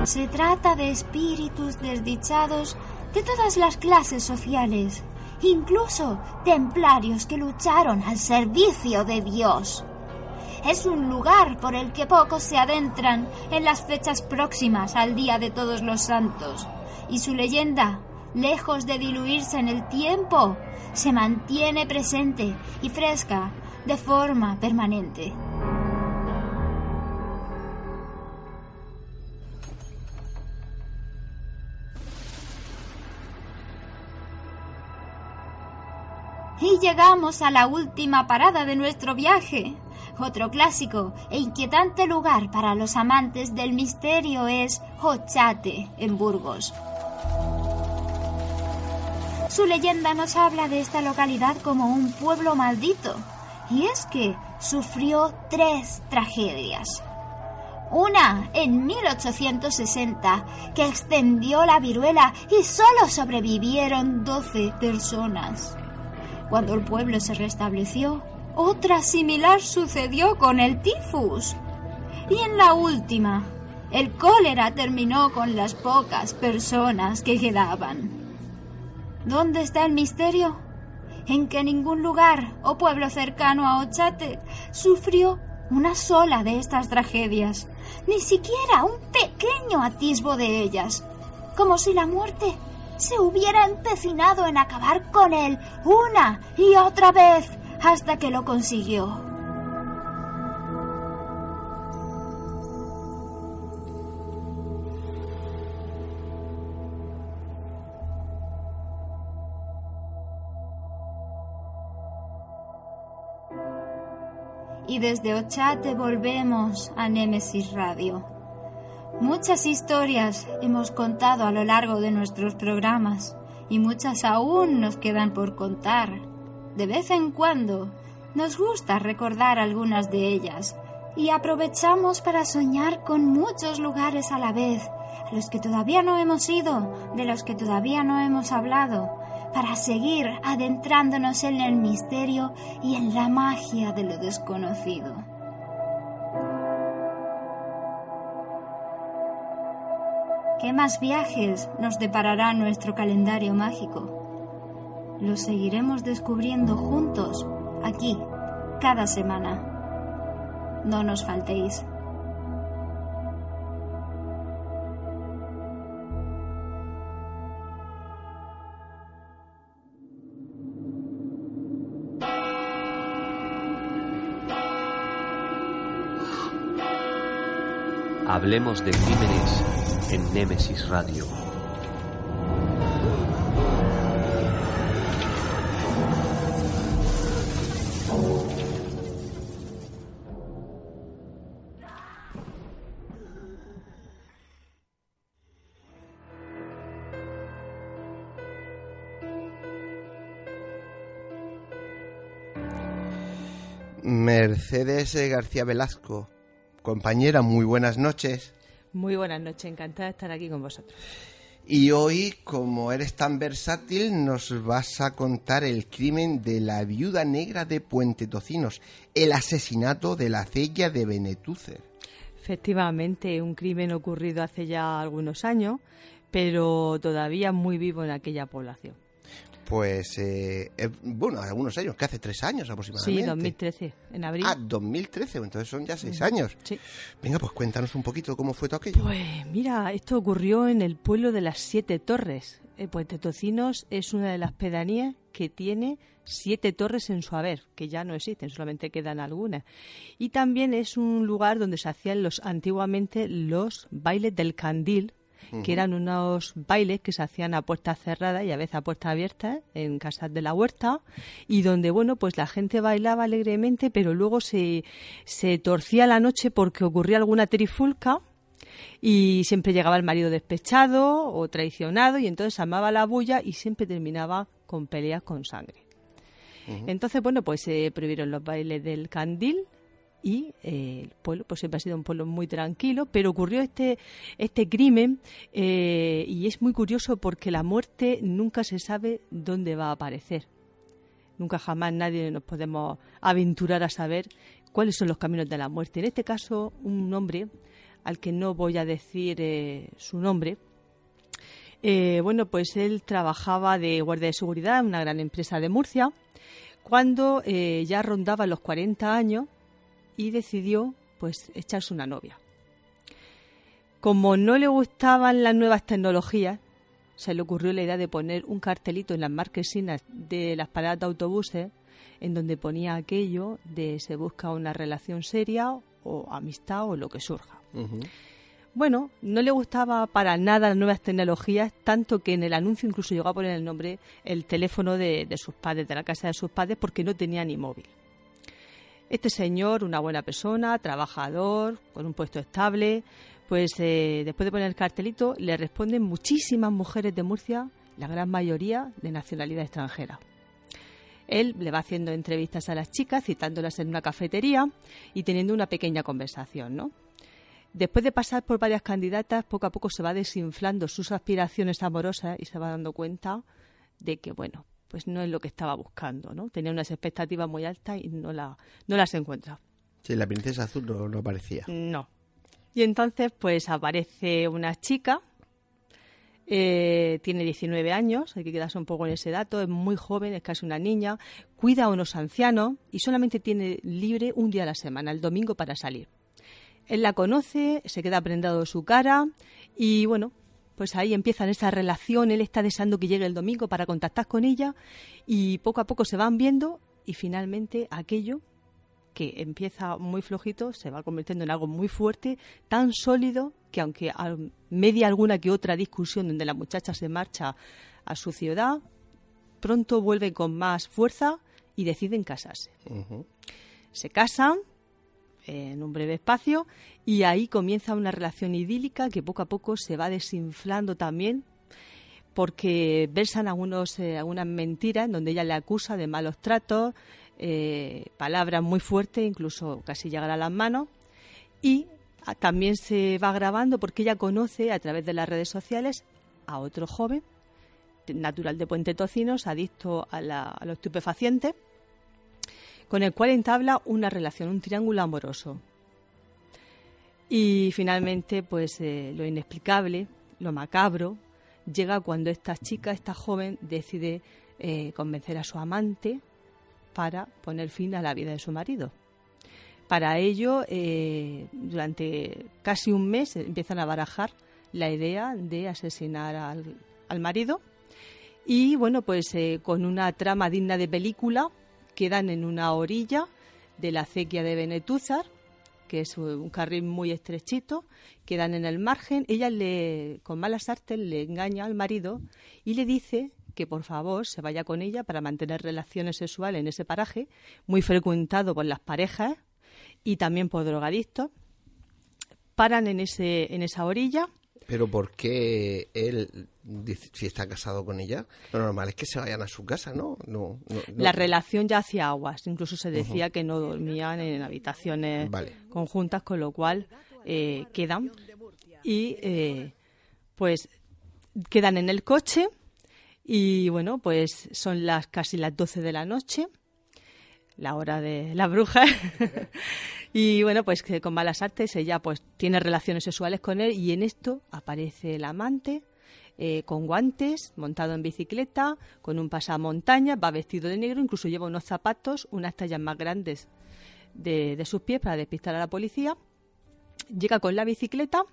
Se trata de espíritus desdichados de todas las clases sociales, incluso templarios que lucharon al servicio de Dios. Es un lugar por el que pocos se adentran en las fechas próximas al Día de Todos los Santos, y su leyenda, lejos de diluirse en el tiempo, se mantiene presente y fresca de forma permanente. Llegamos a la última parada de nuestro viaje. Otro clásico e inquietante lugar para los amantes del misterio es Hochate, en Burgos. Su leyenda nos habla de esta localidad como un pueblo maldito, y es que sufrió tres tragedias. Una en 1860, que extendió la viruela y solo sobrevivieron 12 personas. Cuando el pueblo se restableció, otra similar sucedió con el tifus. Y en la última, el cólera terminó con las pocas personas que quedaban. ¿Dónde está el misterio? En que ningún lugar o pueblo cercano a Ochate sufrió una sola de estas tragedias, ni siquiera un pequeño atisbo de ellas, como si la muerte se hubiera empecinado en acabar con él una y otra vez hasta que lo consiguió. Y desde Ochate volvemos a Némesis Radio. Muchas historias hemos contado a lo largo de nuestros programas y muchas aún nos quedan por contar. De vez en cuando nos gusta recordar algunas de ellas y aprovechamos para soñar con muchos lugares a la vez, a los que todavía no hemos ido, de los que todavía no hemos hablado, para seguir adentrándonos en el misterio y en la magia de lo desconocido. ¿Qué más viajes nos deparará nuestro calendario mágico? Lo seguiremos descubriendo juntos, aquí, cada semana. No nos faltéis. Hablemos de crímenes en Némesis Radio. Mercedes García Velasco, compañera, muy buenas noches. Muy buenas noches, encantada de estar aquí con vosotros. Y hoy, como eres tan versátil, nos vas a contar el crimen de la viuda negra de Puente Tocinos, el asesinato de la cella de Benetúcer. Efectivamente, un crimen ocurrido hace ya algunos años, pero todavía muy vivo en aquella población. Pues, eh, eh, bueno, algunos años, que hace tres años aproximadamente. Sí, 2013, en abril. Ah, 2013, entonces son ya seis Ujú, años. Sí. Venga, pues cuéntanos un poquito cómo fue todo aquello. Pues mira, esto ocurrió en el pueblo de las Siete Torres. Eh, Puente Tocinos es una de las pedanías que tiene siete torres en su haber, que ya no existen, solamente quedan algunas. Y también es un lugar donde se hacían los antiguamente los bailes del candil, Que eran unos bailes que se hacían a puertas cerradas y a veces a puertas abiertas en casas de la huerta y donde bueno pues la gente bailaba alegremente pero luego se, se torcía la noche porque ocurría alguna trifulca y siempre llegaba el marido despechado o traicionado y entonces amaba la bulla y siempre terminaba con peleas con sangre. Entonces, bueno, pues se prohibieron los bailes del candil y eh, el pueblo pues siempre ha sido un pueblo muy tranquilo, pero ocurrió este, este crimen eh, y es muy curioso porque la muerte nunca se sabe dónde va a aparecer. Nunca jamás nadie nos podemos aventurar a saber cuáles son los caminos de la muerte. En este caso, un hombre al que no voy a decir eh, su nombre, bueno, pues él trabajaba de guardia de seguridad en una gran empresa de Murcia, cuando ya rondaba los 40 años y decidió pues echarse una novia. Como no le gustaban las nuevas tecnologías, se le ocurrió la idea de poner un cartelito en las marquesinas de las paradas de autobuses en donde ponía aquello de se busca una relación seria o amistad o lo que surja. Bueno, no le gustaba para nada las nuevas tecnologías, tanto que en el anuncio incluso llegó a poner el nombre, el teléfono de, de sus padres, de la casa de sus padres, porque no tenía ni móvil. Este señor, una buena persona, trabajador, con un puesto estable, pues eh, después de poner el cartelito, le responden muchísimas mujeres de Murcia, la gran mayoría de nacionalidad extranjera. Él le va haciendo entrevistas a las chicas, citándolas en una cafetería y teniendo una pequeña conversación, ¿no? Después de pasar por varias candidatas, poco a poco se va desinflando sus aspiraciones amorosas y se va dando cuenta de que, bueno, pues no es lo que estaba buscando, ¿no? Tenía unas expectativas muy altas y no, la, no las encuentra. Sí, la princesa azul no, no aparecía. No. Y entonces, pues aparece una chica, eh, tiene 19 años, hay que quedarse un poco en ese dato, es muy joven, es casi una niña, cuida a unos ancianos y solamente tiene libre un día a la semana, el domingo, para salir. Él la conoce, se queda prendado de su cara y bueno, pues ahí empiezan esa relación, él está deseando que llegue el domingo para contactar con ella y poco a poco se van viendo y finalmente aquello que empieza muy flojito se va convirtiendo en algo muy fuerte, tan sólido que aunque a media alguna que otra discusión donde la muchacha se marcha a su ciudad, pronto vuelve con más fuerza y deciden casarse. Se casan en un breve espacio y ahí comienza una relación idílica que poco a poco se va desinflando también porque versan algunos, eh, algunas mentiras en donde ella le acusa de malos tratos, eh, palabras muy fuertes, incluso casi llegar a las manos. Y también se va grabando porque ella conoce a través de las redes sociales a otro joven, natural de Puente Tocinos, adicto a, la- a los estupefacientes, con el cual entabla una relación, un triángulo amoroso. Y finalmente, pues eh, lo inexplicable, lo macabro, llega cuando esta chica, esta joven, decide eh, convencer a su amante para poner fin a la vida de su marido. Para ello, eh, durante casi un mes empiezan a barajar la idea de asesinar al, al marido y bueno, pues con una trama digna de película quedan en una orilla de la acequia de Benetúzar, que es un carril muy estrechito, quedan en el margen, ella le, con malas artes le engaña al marido y le dice que por favor se vaya con ella para mantener relaciones sexuales en ese paraje, muy frecuentado por las parejas y también por drogadictos. Paran en, ese, en esa orilla Pero ¿por qué él, si está casado con ella? Lo normal es que se vayan a su casa, ¿no? no, no- no- La relación ya hacía aguas, incluso se decía que no dormían en habitaciones Vale. conjuntas, con lo cual eh, quedan y eh, pues quedan en el coche y bueno, pues son las casi las 12 de la noche, la hora de la bruja. y bueno, pues que con malas artes ella pues tiene relaciones sexuales con él y en esto aparece el amante eh, con guantes, montado en bicicleta, con un pasamontaña, va vestido de negro, incluso lleva unos zapatos, unas tallas más grandes de, sus pies para despistar a la policía. Llega con la bicicleta,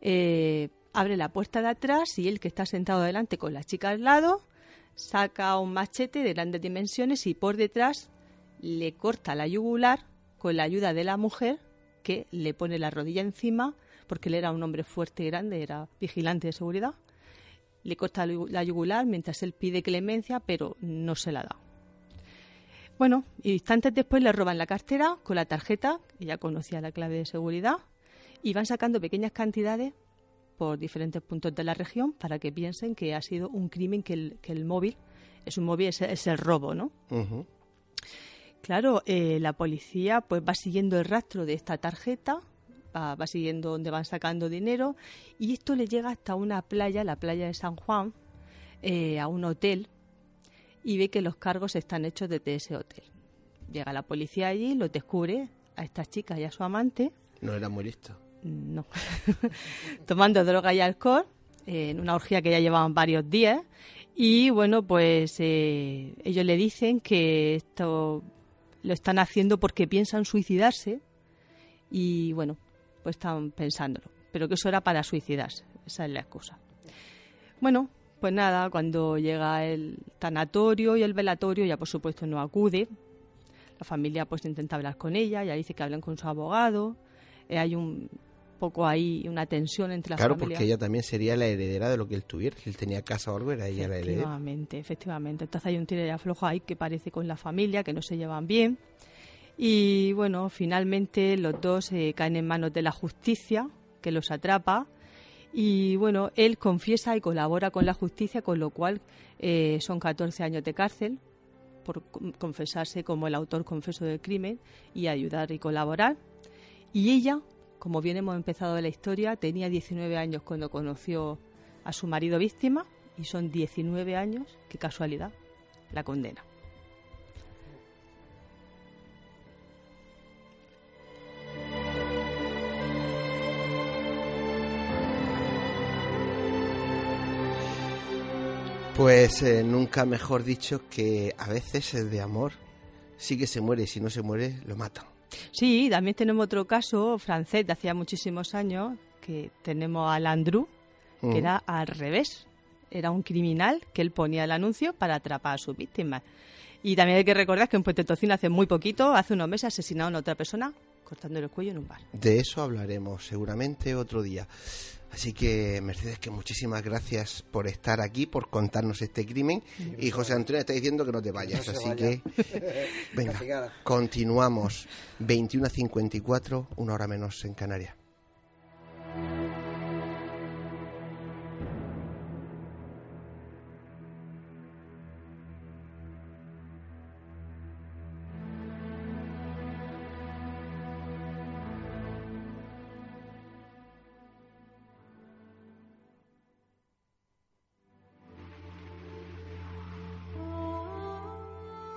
eh, abre la puerta de atrás y él que está sentado delante con la chica al lado, saca un machete de grandes dimensiones y por detrás le corta la yugular con la ayuda de la mujer que le pone la rodilla encima, porque él era un hombre fuerte y grande, era vigilante de seguridad. Le corta la yugular mientras él pide clemencia, pero no se la da. Bueno, instantes después le roban la cartera con la tarjeta, que ya conocía la clave de seguridad, y van sacando pequeñas cantidades por diferentes puntos de la región para que piensen que ha sido un crimen que el, móvil es un móvil, es, el robo, ¿no? Claro, eh, la policía pues va siguiendo el rastro de esta tarjeta, va, siguiendo donde van sacando dinero y esto le llega hasta una playa, la playa de San Juan, eh, a un hotel y ve que los cargos están hechos desde ese hotel. Llega la policía allí, lo descubre a esta chica y a su amante. No era muy listo. No. Tomando droga y alcohol en una orgía que ya llevaban varios días. Y bueno, pues eh, ellos le dicen que esto lo están haciendo porque piensan suicidarse y bueno, pues están pensándolo, pero que eso era para suicidarse, esa es la excusa. Bueno, pues nada, cuando llega el tanatorio y el velatorio, ya por supuesto no acude. La familia pues intenta hablar con ella, ya dice que hablan con su abogado. Eh, hay un poco ahí una tensión entre las Claro, porque ella también sería la heredera de lo que él tuviera. Si él tenía casa o algo, era ella la heredera. Efectivamente, efectivamente. Entonces hay un tiro de aflojo ahí que parece con la familia, que no se llevan bien. Y bueno, finalmente los dos eh, caen en manos de la justicia, que los atrapa. Y bueno, él confiesa y colabora con la justicia, con lo cual eh, son 14 años de cárcel por confesarse como el autor confeso del crimen y ayudar y colaborar. Y ella como bien hemos empezado la historia, tenía 19 años cuando conoció a su marido víctima y son 19 años, qué casualidad, la condena. Pues eh, nunca mejor dicho que a veces el de amor sí que se muere y si no se muere lo matan. Sí, también tenemos otro caso francés de hacía muchísimos años, que tenemos a Landru, que mm. era al revés. Era un criminal que él ponía el anuncio para atrapar a sus víctimas. Y también hay que recordar que en Puente Tocino hace muy poquito, hace unos meses, asesinaron a otra persona cortándole el cuello en un bar. De eso hablaremos seguramente otro día. Así que, Mercedes, que muchísimas gracias por estar aquí, por contarnos este crimen. Y José Antonio está diciendo que no te vayas. así que, venga, continuamos. 21 a 54, una hora menos en Canarias.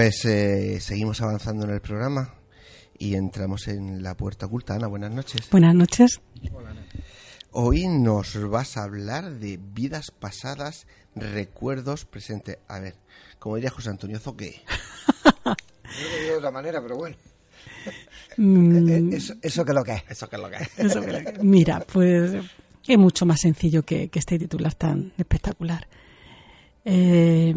Pues eh, seguimos avanzando en el programa y entramos en la puerta oculta. Ana, buenas noches. Buenas noches. Hoy nos vas a hablar de vidas pasadas, recuerdos presentes. A ver, como diría José Antonio Zoque. de otra manera, pero bueno. Mm. Eso, eso que lo que es. Eso que lo que es. Eso que lo que es. Mira, pues es mucho más sencillo que, que este titular tan espectacular. Eh,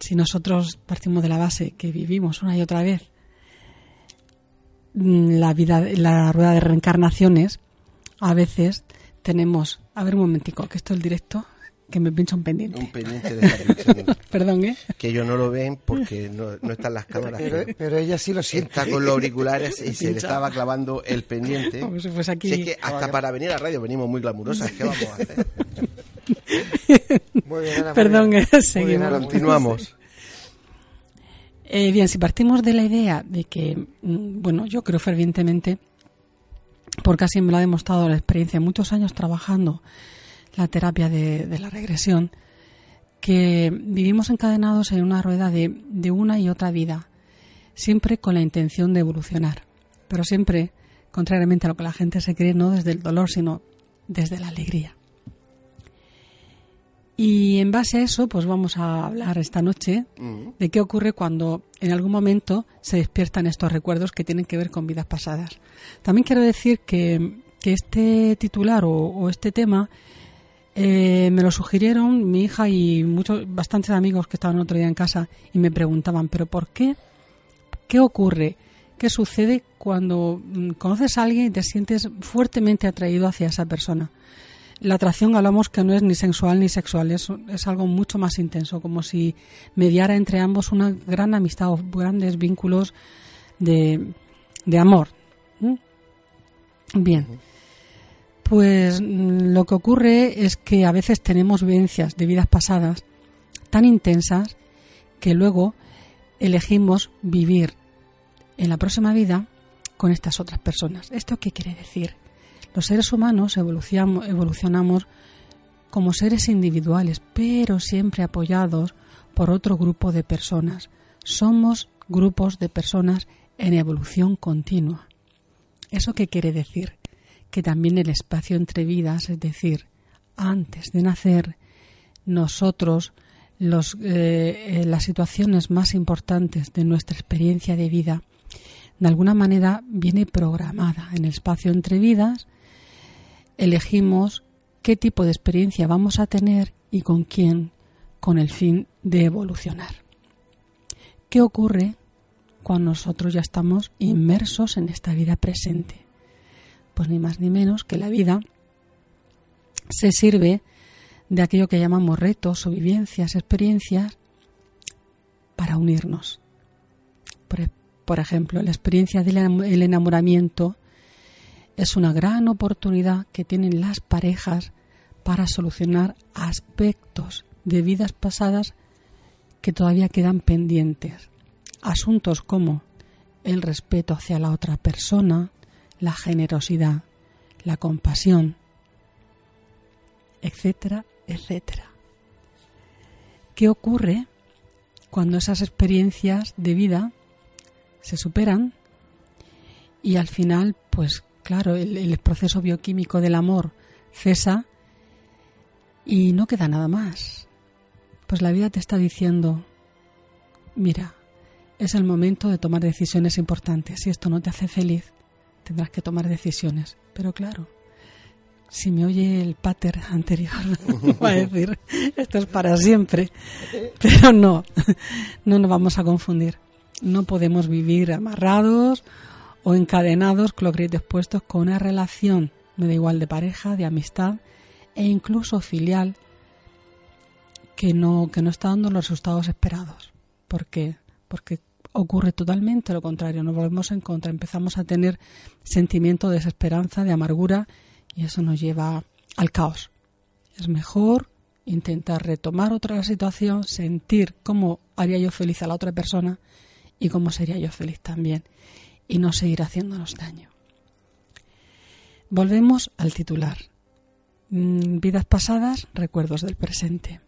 si nosotros partimos de la base que vivimos una y otra vez mm, la vida, la rueda de reencarnaciones, a veces tenemos. A ver un momentico, que esto es el directo, que me pincha un pendiente. Un pendiente de la Perdón, ¿eh? Que ellos no lo ven porque no, no están las cámaras. Pero, pero ella sí lo siente. Está con los auriculares y se le estaba clavando el pendiente. Como si fuese aquí. Si es que hasta para venir a radio venimos muy glamurosas. ¿Qué vamos a hacer? Muy bien, Ana, Perdón, muy bien. eh, Muy seguimos. bien, Ana, Continuamos. Eh, bien, si partimos de la idea de que, mm, bueno, yo creo fervientemente, porque así me lo ha demostrado la experiencia de muchos años trabajando la terapia de, de la regresión, que vivimos encadenados en una rueda de, de una y otra vida, siempre con la intención de evolucionar, pero siempre, contrariamente a lo que la gente se cree, no desde el dolor, sino desde la alegría. Y en base a eso, pues vamos a hablar esta noche de qué ocurre cuando en algún momento se despiertan estos recuerdos que tienen que ver con vidas pasadas. También quiero decir que, que este titular o, o este tema eh, me lo sugirieron mi hija y muchos, bastantes amigos que estaban otro día en casa y me preguntaban, ¿pero por qué? ¿Qué ocurre? ¿Qué sucede cuando mm, conoces a alguien y te sientes fuertemente atraído hacia esa persona? La atracción hablamos que no es ni sensual ni sexual, es, es algo mucho más intenso, como si mediara entre ambos una gran amistad o grandes vínculos de, de amor. ¿Mm? Bien, pues mm, lo que ocurre es que a veces tenemos vivencias de vidas pasadas tan intensas que luego elegimos vivir en la próxima vida con estas otras personas. ¿Esto qué quiere decir? Los seres humanos evolucionamos, como seres individuales, pero siempre apoyados por otro grupo de personas. Somos grupos de personas en evolución continua. ¿Eso qué quiere decir? Que también el espacio entre vidas, es decir, antes de nacer, nosotros, eh, eh, las situaciones más importantes de nuestra experiencia de vida, de alguna manera viene programada en el espacio entre vidas, elegimos qué tipo de experiencia vamos a tener y con quién con el fin de evolucionar. ¿Qué ocurre cuando nosotros ya estamos inmersos en esta vida presente? Pues ni más ni menos que la vida se sirve de aquello que llamamos retos o vivencias, experiencias, para unirnos. Por, por ejemplo, la experiencia del enamoramiento es una gran oportunidad que tienen las parejas para solucionar aspectos de vidas pasadas que todavía quedan pendientes. Asuntos como el respeto hacia la otra persona, la generosidad, la compasión, etcétera, etcétera. ¿Qué ocurre cuando esas experiencias de vida se superan y al final, pues claro, el, proceso bioquímico del amor cesa y no queda nada más. Pues la vida te está diciendo, mira, es el momento de tomar decisiones importantes. Si esto no te hace feliz, tendrás que tomar decisiones. Pero claro, si me oye el pater anterior, va a decir, esto es para siempre. Pero no, no nos vamos a confundir. No podemos vivir amarrados o encadenados con los gritos puestos con una relación, me da igual de pareja, de amistad e incluso filial que no, que no está dando los resultados esperados. ¿Por qué? Porque ocurre totalmente lo contrario, nos volvemos en contra, empezamos a tener sentimiento de desesperanza, de amargura y eso nos lleva al caos. Es mejor intentar retomar otra situación, sentir cómo haría yo feliz a la otra persona y cómo sería yo feliz también y no seguir haciéndonos daño. Volvemos al titular. Vidas pasadas, recuerdos del presente.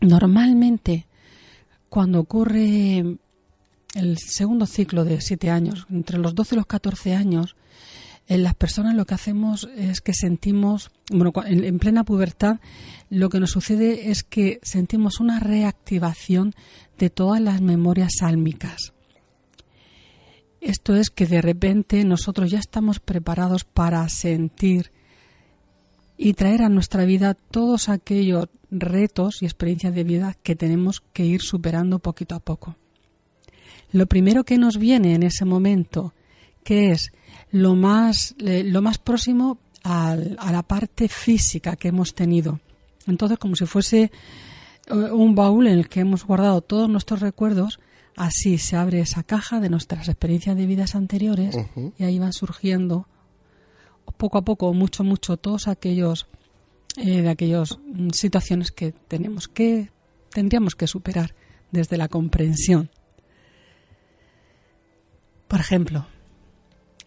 Normalmente, cuando ocurre el segundo ciclo de siete años, entre los 12 y los 14 años, en las personas lo que hacemos es que sentimos, bueno, en, en, plena pubertad, lo que nos sucede es que sentimos una reactivación de todas las memorias sálmicas. Esto es que de repente nosotros ya estamos preparados para sentir y traer a nuestra vida todos aquellos retos y experiencias de vida que tenemos que ir superando poquito a poco. Lo primero que nos viene en ese momento, que es lo más, lo más próximo a la parte física que hemos tenido. Entonces, como si fuese eh, un baúl en el que hemos guardado todos nuestros recuerdos, así se abre esa caja de nuestras experiencias de vidas anteriores y ahí van surgiendo poco a poco, mucho, mucho, todos aquellos eh, de aquellas mm, situaciones que tenemos que tendríamos que superar desde la comprensión. Por ejemplo,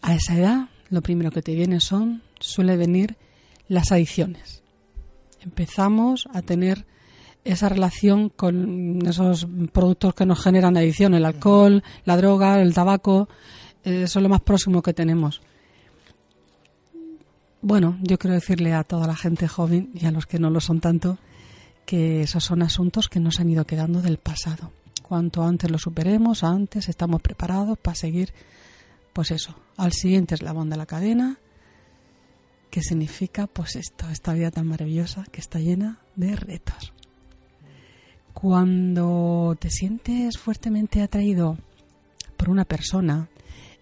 a esa edad lo primero que te viene son suele venir las adicciones. Empezamos a tener esa relación con esos productos que nos generan adicción, el alcohol, la droga, el tabaco, eh, eso es lo más próximo que tenemos. Bueno, yo quiero decirle a toda la gente joven y a los que no lo son tanto que esos son asuntos que nos han ido quedando del pasado. Cuanto antes lo superemos, antes estamos preparados para seguir, pues eso, al siguiente eslabón de la cadena, que significa, pues esto, esta vida tan maravillosa que está llena de retos. Cuando te sientes fuertemente atraído por una persona,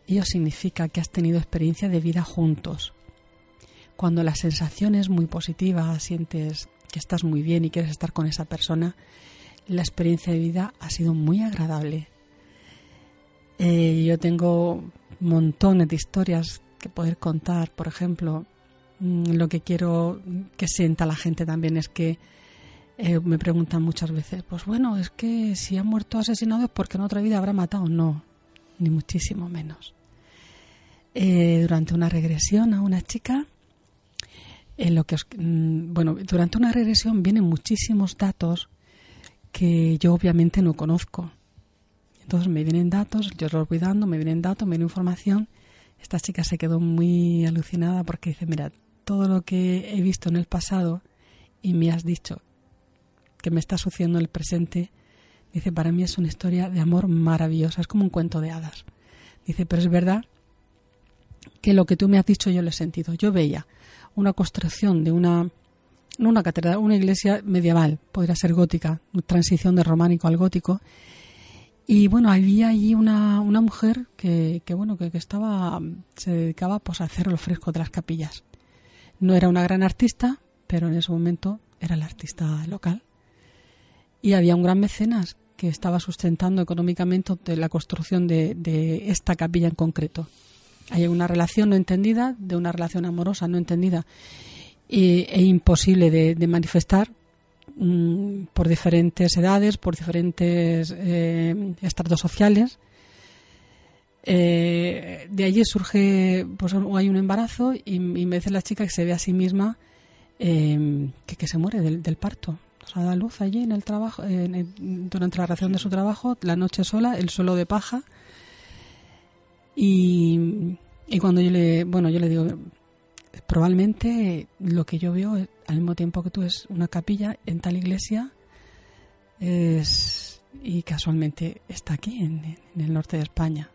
ello significa que has tenido experiencia de vida juntos, cuando la sensación es muy positiva, sientes que estás muy bien y quieres estar con esa persona, la experiencia de vida ha sido muy agradable. Eh, yo tengo montones de historias que poder contar. Por ejemplo, mm, lo que quiero que sienta la gente también es que eh, me preguntan muchas veces, pues bueno, es que si ha muerto asesinado es porque en otra vida habrá matado. No, ni muchísimo menos. Eh, durante una regresión a una chica, en lo que mm, bueno, durante una regresión vienen muchísimos datos que yo obviamente no conozco. Entonces me vienen datos, yo los voy dando, me vienen datos, me viene información. Esta chica se quedó muy alucinada porque dice, mira, todo lo que he visto en el pasado y me has dicho que me está sucediendo en el presente, dice, para mí es una historia de amor maravillosa, es como un cuento de hadas. Dice, pero es verdad que lo que tú me has dicho yo lo he sentido. Yo veía una construcción de una una catedral, una iglesia medieval, podría ser gótica, transición de románico al gótico. Y bueno, había allí una, una mujer que, que bueno, que, que, estaba, se dedicaba pues, a hacer los frescos de las capillas. No era una gran artista, pero en ese momento era la artista local. Y había un gran mecenas que estaba sustentando económicamente la construcción de, de esta capilla en concreto. Hay una relación no entendida, de una relación amorosa no entendida e, imposible de, manifestar mm, por diferentes edades, por diferentes eh, estratos sociales. Eh, de allí surge, pues hay un embarazo y, me dice la chica que se ve a sí misma eh, que, se muere del, parto. O sea, da luz allí en el trabajo, durante la ración de su trabajo, la noche sola, el suelo de paja y, cuando yo le, bueno, yo le digo, probablemente lo que yo veo al mismo tiempo que tú es una capilla en tal iglesia es, y casualmente está aquí en, el norte de España.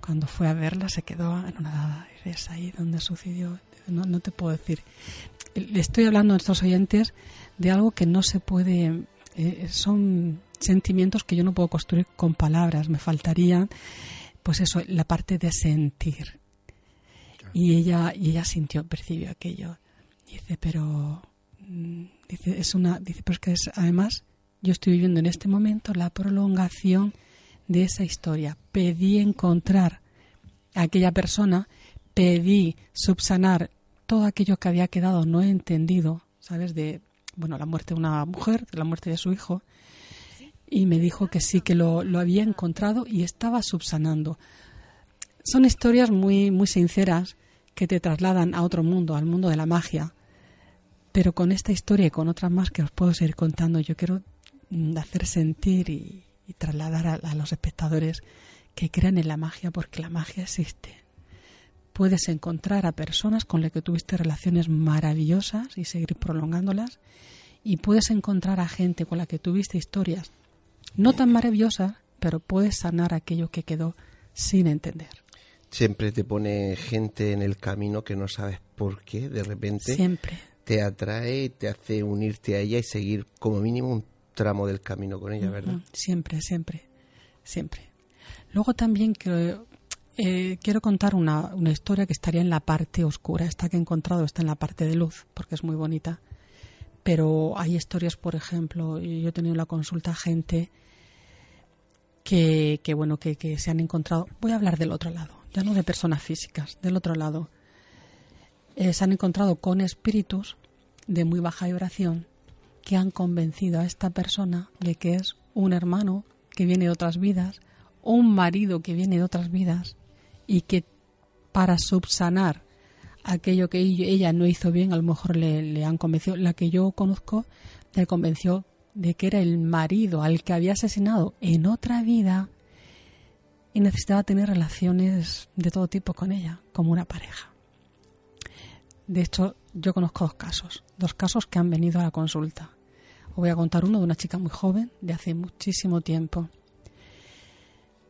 Cuando fue a verla se quedó anonadada. Es ahí donde sucedió. No, no te puedo decir. Le estoy hablando a nuestros oyentes de algo que no se puede. Eh, son sentimientos que yo no puedo construir con palabras. Me faltaría pues eso, la parte de sentir. Y ella, y ella sintió, percibió aquello. Dice, pero mm, dice, es una, dice, pero es que es, además yo estoy viviendo en este momento la prolongación de esa historia. Pedí encontrar a aquella persona, pedí subsanar todo aquello que había quedado no entendido, ¿sabes? De, bueno, la muerte de una mujer, la muerte de su hijo, y me dijo que sí, que lo, lo había encontrado y estaba subsanando. Son historias muy, muy sinceras que te trasladan a otro mundo, al mundo de la magia. Pero con esta historia y con otras más que os puedo seguir contando, yo quiero mm, hacer sentir y, trasladar a, a, los espectadores que crean en la magia porque la magia existe. Puedes encontrar a personas con las que tuviste relaciones maravillosas y seguir prolongándolas y puedes encontrar a gente con la que tuviste historias no tan maravillosa, pero puedes sanar aquello que quedó sin entender. Siempre te pone gente en el camino que no sabes por qué, de repente. Siempre. Te atrae y te hace unirte a ella y seguir como mínimo un tramo del camino con ella, ¿verdad? Siempre, siempre, siempre. Luego también quiero, eh, quiero contar una, historia que estaría en la parte oscura. Esta que he encontrado está en la parte de luz, porque es muy bonita. Pero hay historias, por ejemplo, yo he tenido en la consulta gente que, bueno, que, que se han encontrado. Voy a hablar del otro lado, ya no de personas físicas, del otro lado. Eh, se han encontrado con espíritus de muy baja vibración que han convencido a esta persona de que es un hermano que viene de otras vidas, un marido que viene de otras vidas y que para subsanar aquello que ella no hizo bien, a lo mejor le, le han convencido. La que yo conozco le convenció de que era el marido al que había asesinado en otra vida y necesitaba tener relaciones de todo tipo con ella, como una pareja. De hecho, yo conozco dos casos, dos casos que han venido a la consulta. Os voy a contar uno de una chica muy joven, de hace muchísimo tiempo.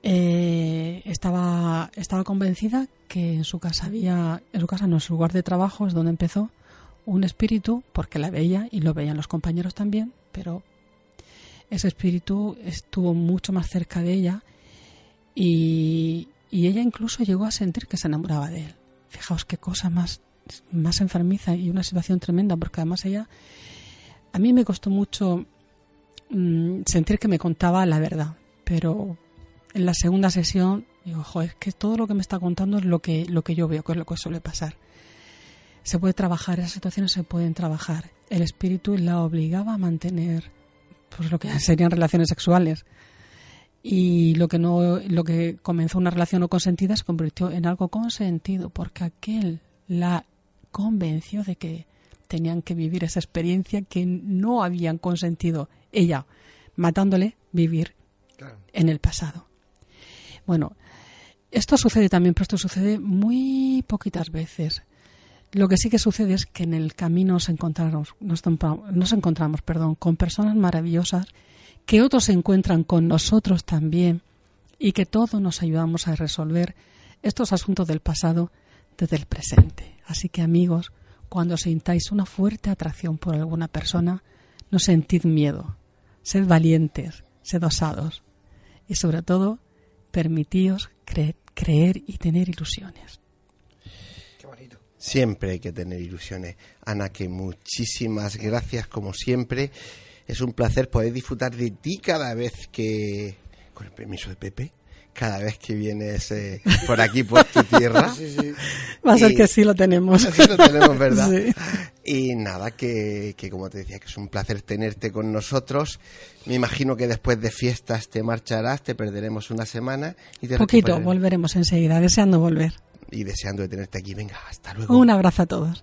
Eh, estaba, estaba convencida que en su casa había, en su casa no, en su lugar de trabajo es donde empezó un espíritu, porque la veía y lo veían los compañeros también, pero ese espíritu estuvo mucho más cerca de ella y, y ella incluso llegó a sentir que se enamoraba de él. Fijaos qué cosa más, más enfermiza y una situación tremenda, porque además ella, a mí me costó mucho mm, sentir que me contaba la verdad, pero en la segunda sesión digo, "Jo, es que todo lo que me está contando es lo que, lo que yo veo, que es lo que suele pasar. Se puede trabajar, esas situaciones se pueden trabajar. El espíritu la obligaba a mantener pues lo que serían relaciones sexuales. Y lo que no, lo que comenzó una relación no consentida se convirtió en algo consentido, porque aquel la convenció de que tenían que vivir esa experiencia que no habían consentido ella, matándole vivir en el pasado. Bueno, esto sucede también, pero esto sucede muy poquitas veces. Lo que sí que sucede es que en el camino nos encontramos, nos, encontramos perdón, con personas maravillosas que otros se encuentran con nosotros también y que todos nos ayudamos a resolver estos asuntos del pasado desde el presente. Así que amigos, cuando sintáis una fuerte atracción por alguna persona, no sentid miedo, sed valientes, sed osados y sobre todo permitíos cre- creer y tener ilusiones. Siempre hay que tener ilusiones. Ana, que muchísimas gracias como siempre. Es un placer poder disfrutar de ti cada vez que, con el permiso de Pepe, cada vez que vienes eh, por aquí por tu tierra. Sí, sí. Va a ser que sí lo tenemos. Sí lo tenemos, ¿verdad? Sí. Y nada, que, que como te decía, que es un placer tenerte con nosotros. Me imagino que después de fiestas te marcharás, te perderemos una semana y te Poquito, volveremos enseguida, deseando volver. Y deseando de tenerte aquí. Venga, hasta luego. Un abrazo a todos.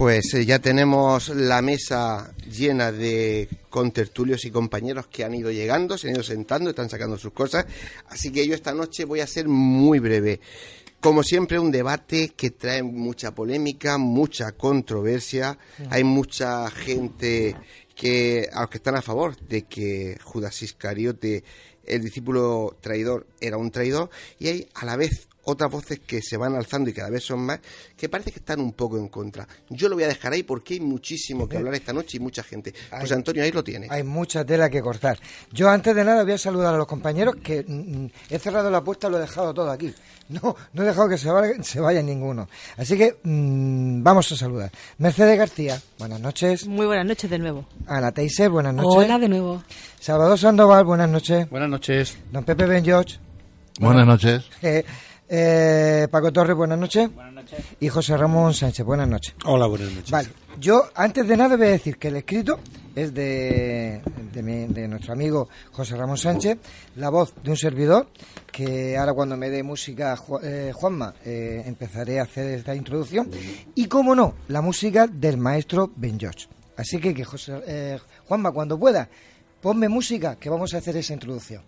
Pues eh, ya tenemos la mesa llena de contertulios y compañeros que han ido llegando, se han ido sentando, están sacando sus cosas. Así que yo esta noche voy a ser muy breve. Como siempre, un debate que trae mucha polémica, mucha controversia. Hay mucha gente que, a los que están a favor de que Judas Iscariote, el discípulo traidor, era un traidor, y hay a la vez otras voces que se van alzando y cada vez son más, que parece que están un poco en contra. Yo lo voy a dejar ahí porque hay muchísimo que hablar esta noche y mucha gente. Pues Antonio, ahí lo tiene. Hay mucha tela que cortar. Yo antes de nada voy a saludar a los compañeros que mm, he cerrado la puerta, lo he dejado todo aquí. No, no he dejado que se vaya, se vaya ninguno. Así que mm, vamos a saludar. Mercedes García, buenas noches. Muy buenas noches de nuevo. Ana Teiser, buenas noches. Hola de nuevo. Salvador Sandoval, buenas noches. Buenas noches. Don Pepe Ben George. Buenas noches. Eh, eh, Paco Torres, buenas noches. Buenas noches. Y José Ramón Sánchez, buenas noches. Hola, buenas noches. Vale, yo antes de nada voy a decir que el escrito es de, de, mi- de nuestro amigo José Ramón Sánchez, la voz de un servidor, que ahora cuando me dé música Ju- eh, Juanma eh, empezaré a hacer esta introducción, y como no, la música del maestro Ben George. Así que, que José, eh, Juanma, cuando pueda, ponme música que vamos a hacer esa introducción.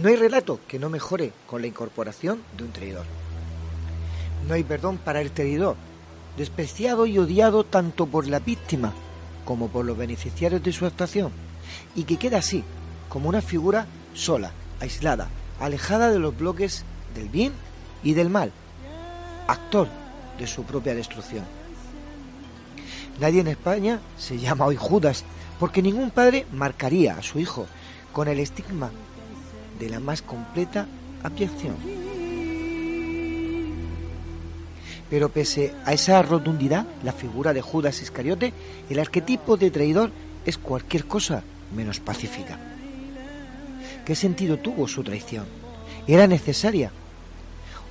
No hay relato que no mejore con la incorporación de un traidor. No hay perdón para el traidor, despreciado y odiado tanto por la víctima como por los beneficiarios de su actuación, y que queda así, como una figura sola, aislada, alejada de los bloques del bien y del mal, actor de su propia destrucción. Nadie en España se llama hoy Judas, porque ningún padre marcaría a su hijo con el estigma de la más completa abyección. Pero pese a esa rotundidad, la figura de Judas Iscariote, el arquetipo de traidor, es cualquier cosa menos pacífica. ¿Qué sentido tuvo su traición? ¿Era necesaria?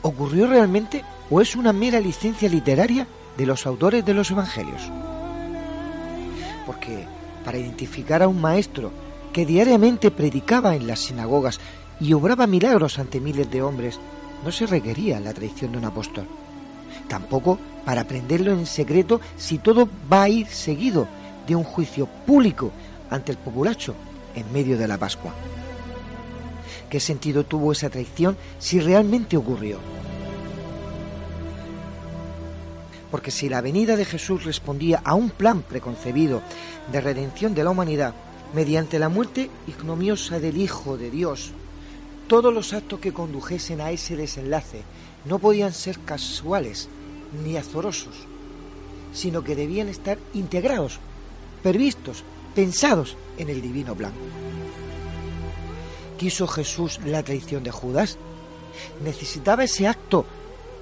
¿Ocurrió realmente o es una mera licencia literaria de los autores de los evangelios? Porque para identificar a un maestro que diariamente predicaba en las sinagogas y obraba milagros ante miles de hombres, no se requería la traición de un apóstol. Tampoco para prenderlo en secreto si todo va a ir seguido de un juicio público ante el populacho en medio de la Pascua. ¿Qué sentido tuvo esa traición si realmente ocurrió? Porque si la venida de Jesús respondía a un plan preconcebido de redención de la humanidad mediante la muerte ignomiosa del Hijo de Dios, todos los actos que condujesen a ese desenlace no podían ser casuales ni azorosos, sino que debían estar integrados, previstos, pensados en el divino plan. ¿Quiso Jesús la traición de Judas? ¿Necesitaba ese acto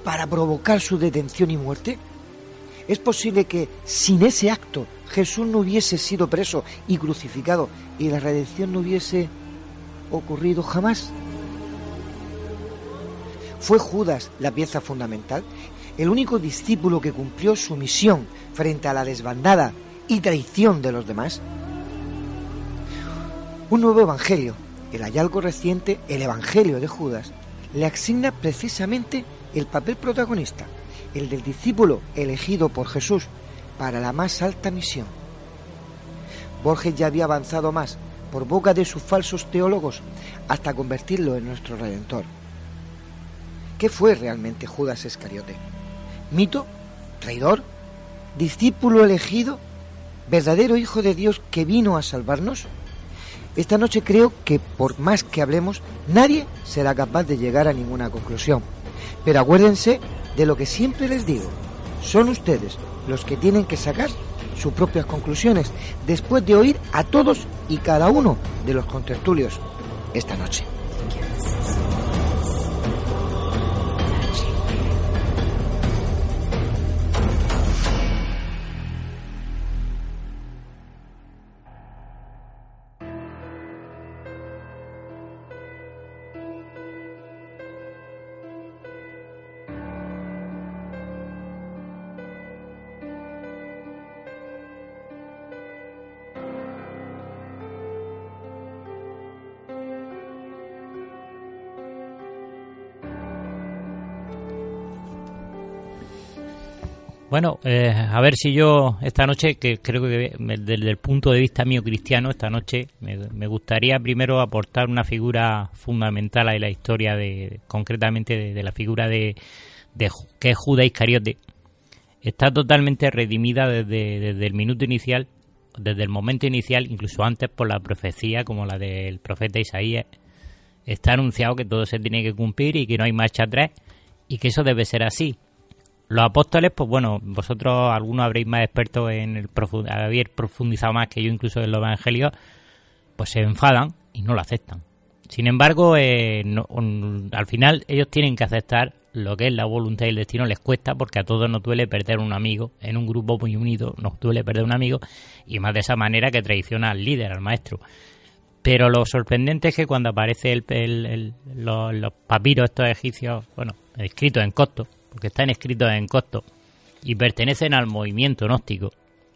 para provocar su detención y muerte? ¿Es posible que sin ese acto Jesús no hubiese sido preso y crucificado y la redención no hubiese ocurrido jamás? ¿Fue Judas la pieza fundamental? ¿El único discípulo que cumplió su misión frente a la desbandada y traición de los demás? Un nuevo evangelio, el hallazgo reciente, el evangelio de Judas, le asigna precisamente el papel protagonista, el del discípulo elegido por Jesús para la más alta misión. Borges ya había avanzado más por boca de sus falsos teólogos hasta convertirlo en nuestro redentor. ¿Qué fue realmente Judas Iscariote? ¿Mito? ¿Traidor? ¿Discípulo elegido? ¿Verdadero Hijo de Dios que vino a salvarnos? Esta noche creo que por más que hablemos, nadie será capaz de llegar a ninguna conclusión. Pero acuérdense de lo que siempre les digo. Son ustedes los que tienen que sacar sus propias conclusiones después de oír a todos y cada uno de los contertulios esta noche. Bueno, eh, a ver si yo esta noche, que creo que desde el punto de vista mío cristiano, esta noche me, gustaría primero aportar una figura fundamental a la historia, de concretamente de, la figura de, que es Judas Iscariote. Está totalmente redimida desde el minuto inicial, desde el momento inicial, incluso antes por la profecía como la del profeta Isaías. Está anunciado que todo se tiene que cumplir y que no hay marcha atrás y que eso debe ser así los apóstoles, pues bueno, vosotros algunos habréis más expertos en el haber profundizado más que yo incluso en los evangelios, pues se enfadan y no lo aceptan. Sin embargo, eh, al final ellos tienen que aceptar lo que es la voluntad y el destino. Les cuesta porque a todos nos duele perder un amigo. En un grupo muy unido nos duele perder un amigo y más de esa manera que traiciona al líder al maestro. Pero lo sorprendente es que cuando aparece el, los, los, papiros estos egipcios bueno escritos en copto porque están escritos en costo y pertenecen al movimiento gnóstico,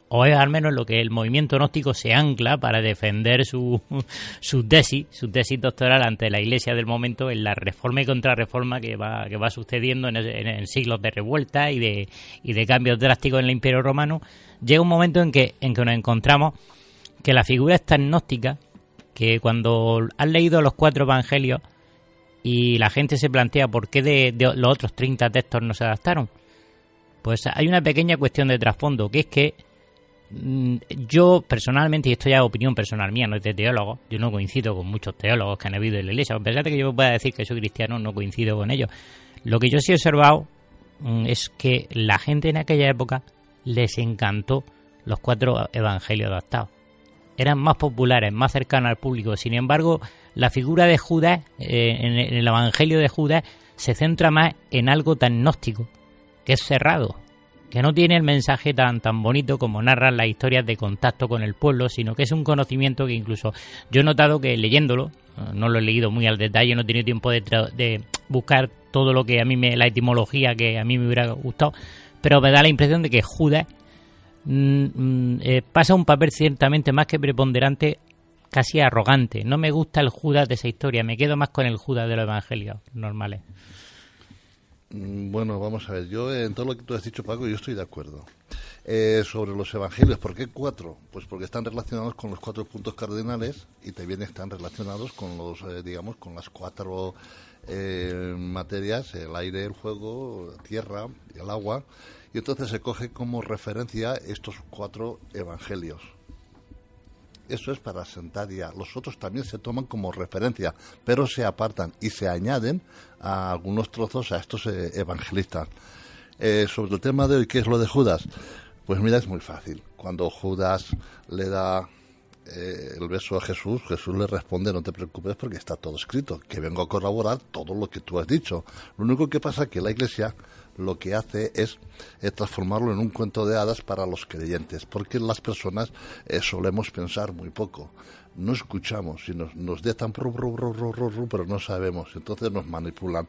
o es al menos lo que el movimiento gnóstico se ancla para defender su, su tesis, su tesis doctoral ante la iglesia del momento en la reforma y contrarreforma que va, que va sucediendo en, siglos de revuelta y de, y de cambios drásticos en el imperio romano, llega un momento en que, en que nos encontramos que la figura es tan gnóstica que cuando has leído los cuatro evangelios y la gente se plantea por qué de, los otros 30 textos no se adaptaron. Pues hay una pequeña cuestión de trasfondo, que es que mm, yo personalmente, y esto ya es opinión personal mía, no es de teólogo, yo no coincido con muchos teólogos que han habido en la iglesia, a pesar de que yo pueda decir que soy cristiano, no coincido con ellos. Lo que yo sí he observado mm, es que la gente en aquella época les encantó los cuatro evangelios adaptados. Eran más populares, más cercanos al público. Sin embargo, la figura de Judas, eh, en, el Evangelio de Judas, se centra más en algo tan gnóstico, que es cerrado, que no tiene el mensaje tan, tan bonito como narran las historias de contacto con el pueblo, sino que es un conocimiento que incluso yo he notado que leyéndolo, no lo he leído muy al detalle, no he tenido tiempo de, de buscar todo lo que a mí me, la etimología que a mí me hubiera gustado, pero me da la impresión de que Judas mm, mm, eh, pasa un papel ciertamente más que preponderante casi arrogante. No me gusta el Judas de esa historia, me quedo más con el Judas de los evangelios normales. Mm, bueno, vamos a ver, yo en todo lo que tú has dicho, Paco, yo estoy de acuerdo. Eh, sobre los evangelios, ¿por qué cuatro? Pues porque están relacionados con los cuatro puntos cardinales y también están relacionados con los, eh, digamos, con las cuatro eh, materias, el aire, el fuego, la tierra y el agua. Y entonces se coge como referencia estos cuatro evangelios eso es para sentar ya. Los otros también se toman como referencia, pero se apartan y se añaden a algunos trozos a estos eh, evangelistas. Eh, sobre el tema de hoy, ¿qué es lo de Judas? Pues mira, es muy fácil. Cuando Judas le da eh, el beso a Jesús, Jesús le responde, no te preocupes porque está todo escrito, que vengo a corroborar todo lo que tú has dicho. Lo único que pasa es que la Iglesia lo que hace es eh, transformarlo en un cuento de hadas para los creyentes, porque las personas eh, solemos pensar muy poco. No escuchamos y nos, nos detan, pero no sabemos, entonces nos manipulan.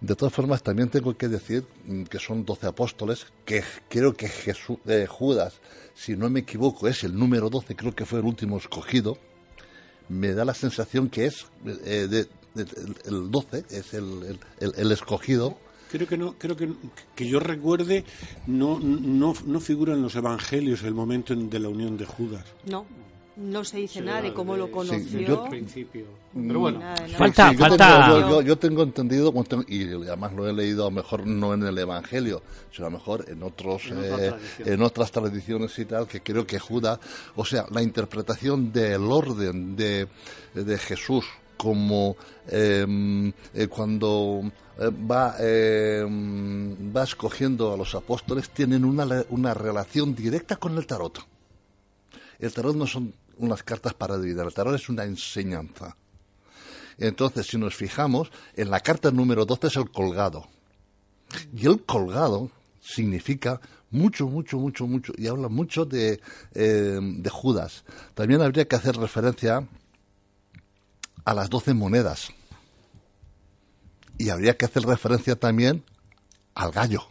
De todas formas, también tengo que decir mm, que son doce apóstoles, que creo que Jesús, eh, Judas, si no me equivoco, es el número doce, creo que fue el último escogido. Me da la sensación que es de, el doce, es el, el, el escogido creo que no creo que, que yo recuerde no, no, no figura en los evangelios el momento de la unión de Judas no no se dice nada de cómo lo conoció. principio. Mm, Pero bueno, falta, falta. yo, tengo, entendido, y además lo he leído a lo mejor no en el Evangelio, sino a lo mejor en otros, eh, en otras tradiciones y tal, que creo que Judas, o sea, la interpretación del orden de, de Jesús como em, eh, cuando eh, va, em, va escogiendo a los apóstoles, tienen una, una relación directa con el tarot. El tarot no son unas cartas para dividir, el tarot es una enseñanza. Entonces, si nos fijamos, en la carta número 12 es el colgado. Y el colgado significa mucho, mucho, mucho, mucho, y habla mucho de, em, de Judas. También habría que hacer referencia a las doce monedas. Y habría que hacer referencia también al gallo.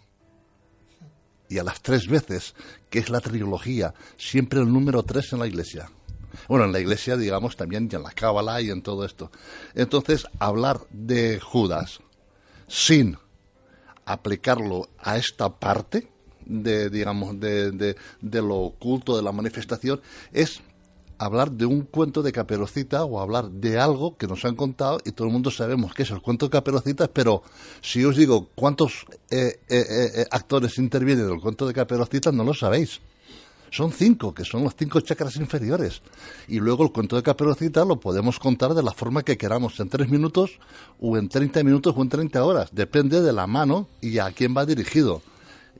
Y a las tres veces, que es la trilogía, siempre el número tres en la iglesia. Bueno, en la iglesia, digamos, también y en la cábala y en todo esto. Entonces, hablar de Judas sin aplicarlo a esta parte de, digamos, de, de, de lo oculto, de la manifestación, es hablar de un cuento de Caperucita o hablar de algo que nos han contado y todo el mundo sabemos que es el cuento de Caperucita, pero si os digo cuántos eh, eh, eh, actores intervienen en el cuento de Caperucita, no lo sabéis. Son cinco, que son los cinco chakras inferiores. Y luego el cuento de Caperucita lo podemos contar de la forma que queramos, en tres minutos, o en treinta minutos, o en treinta horas. Depende de la mano y a quién va dirigido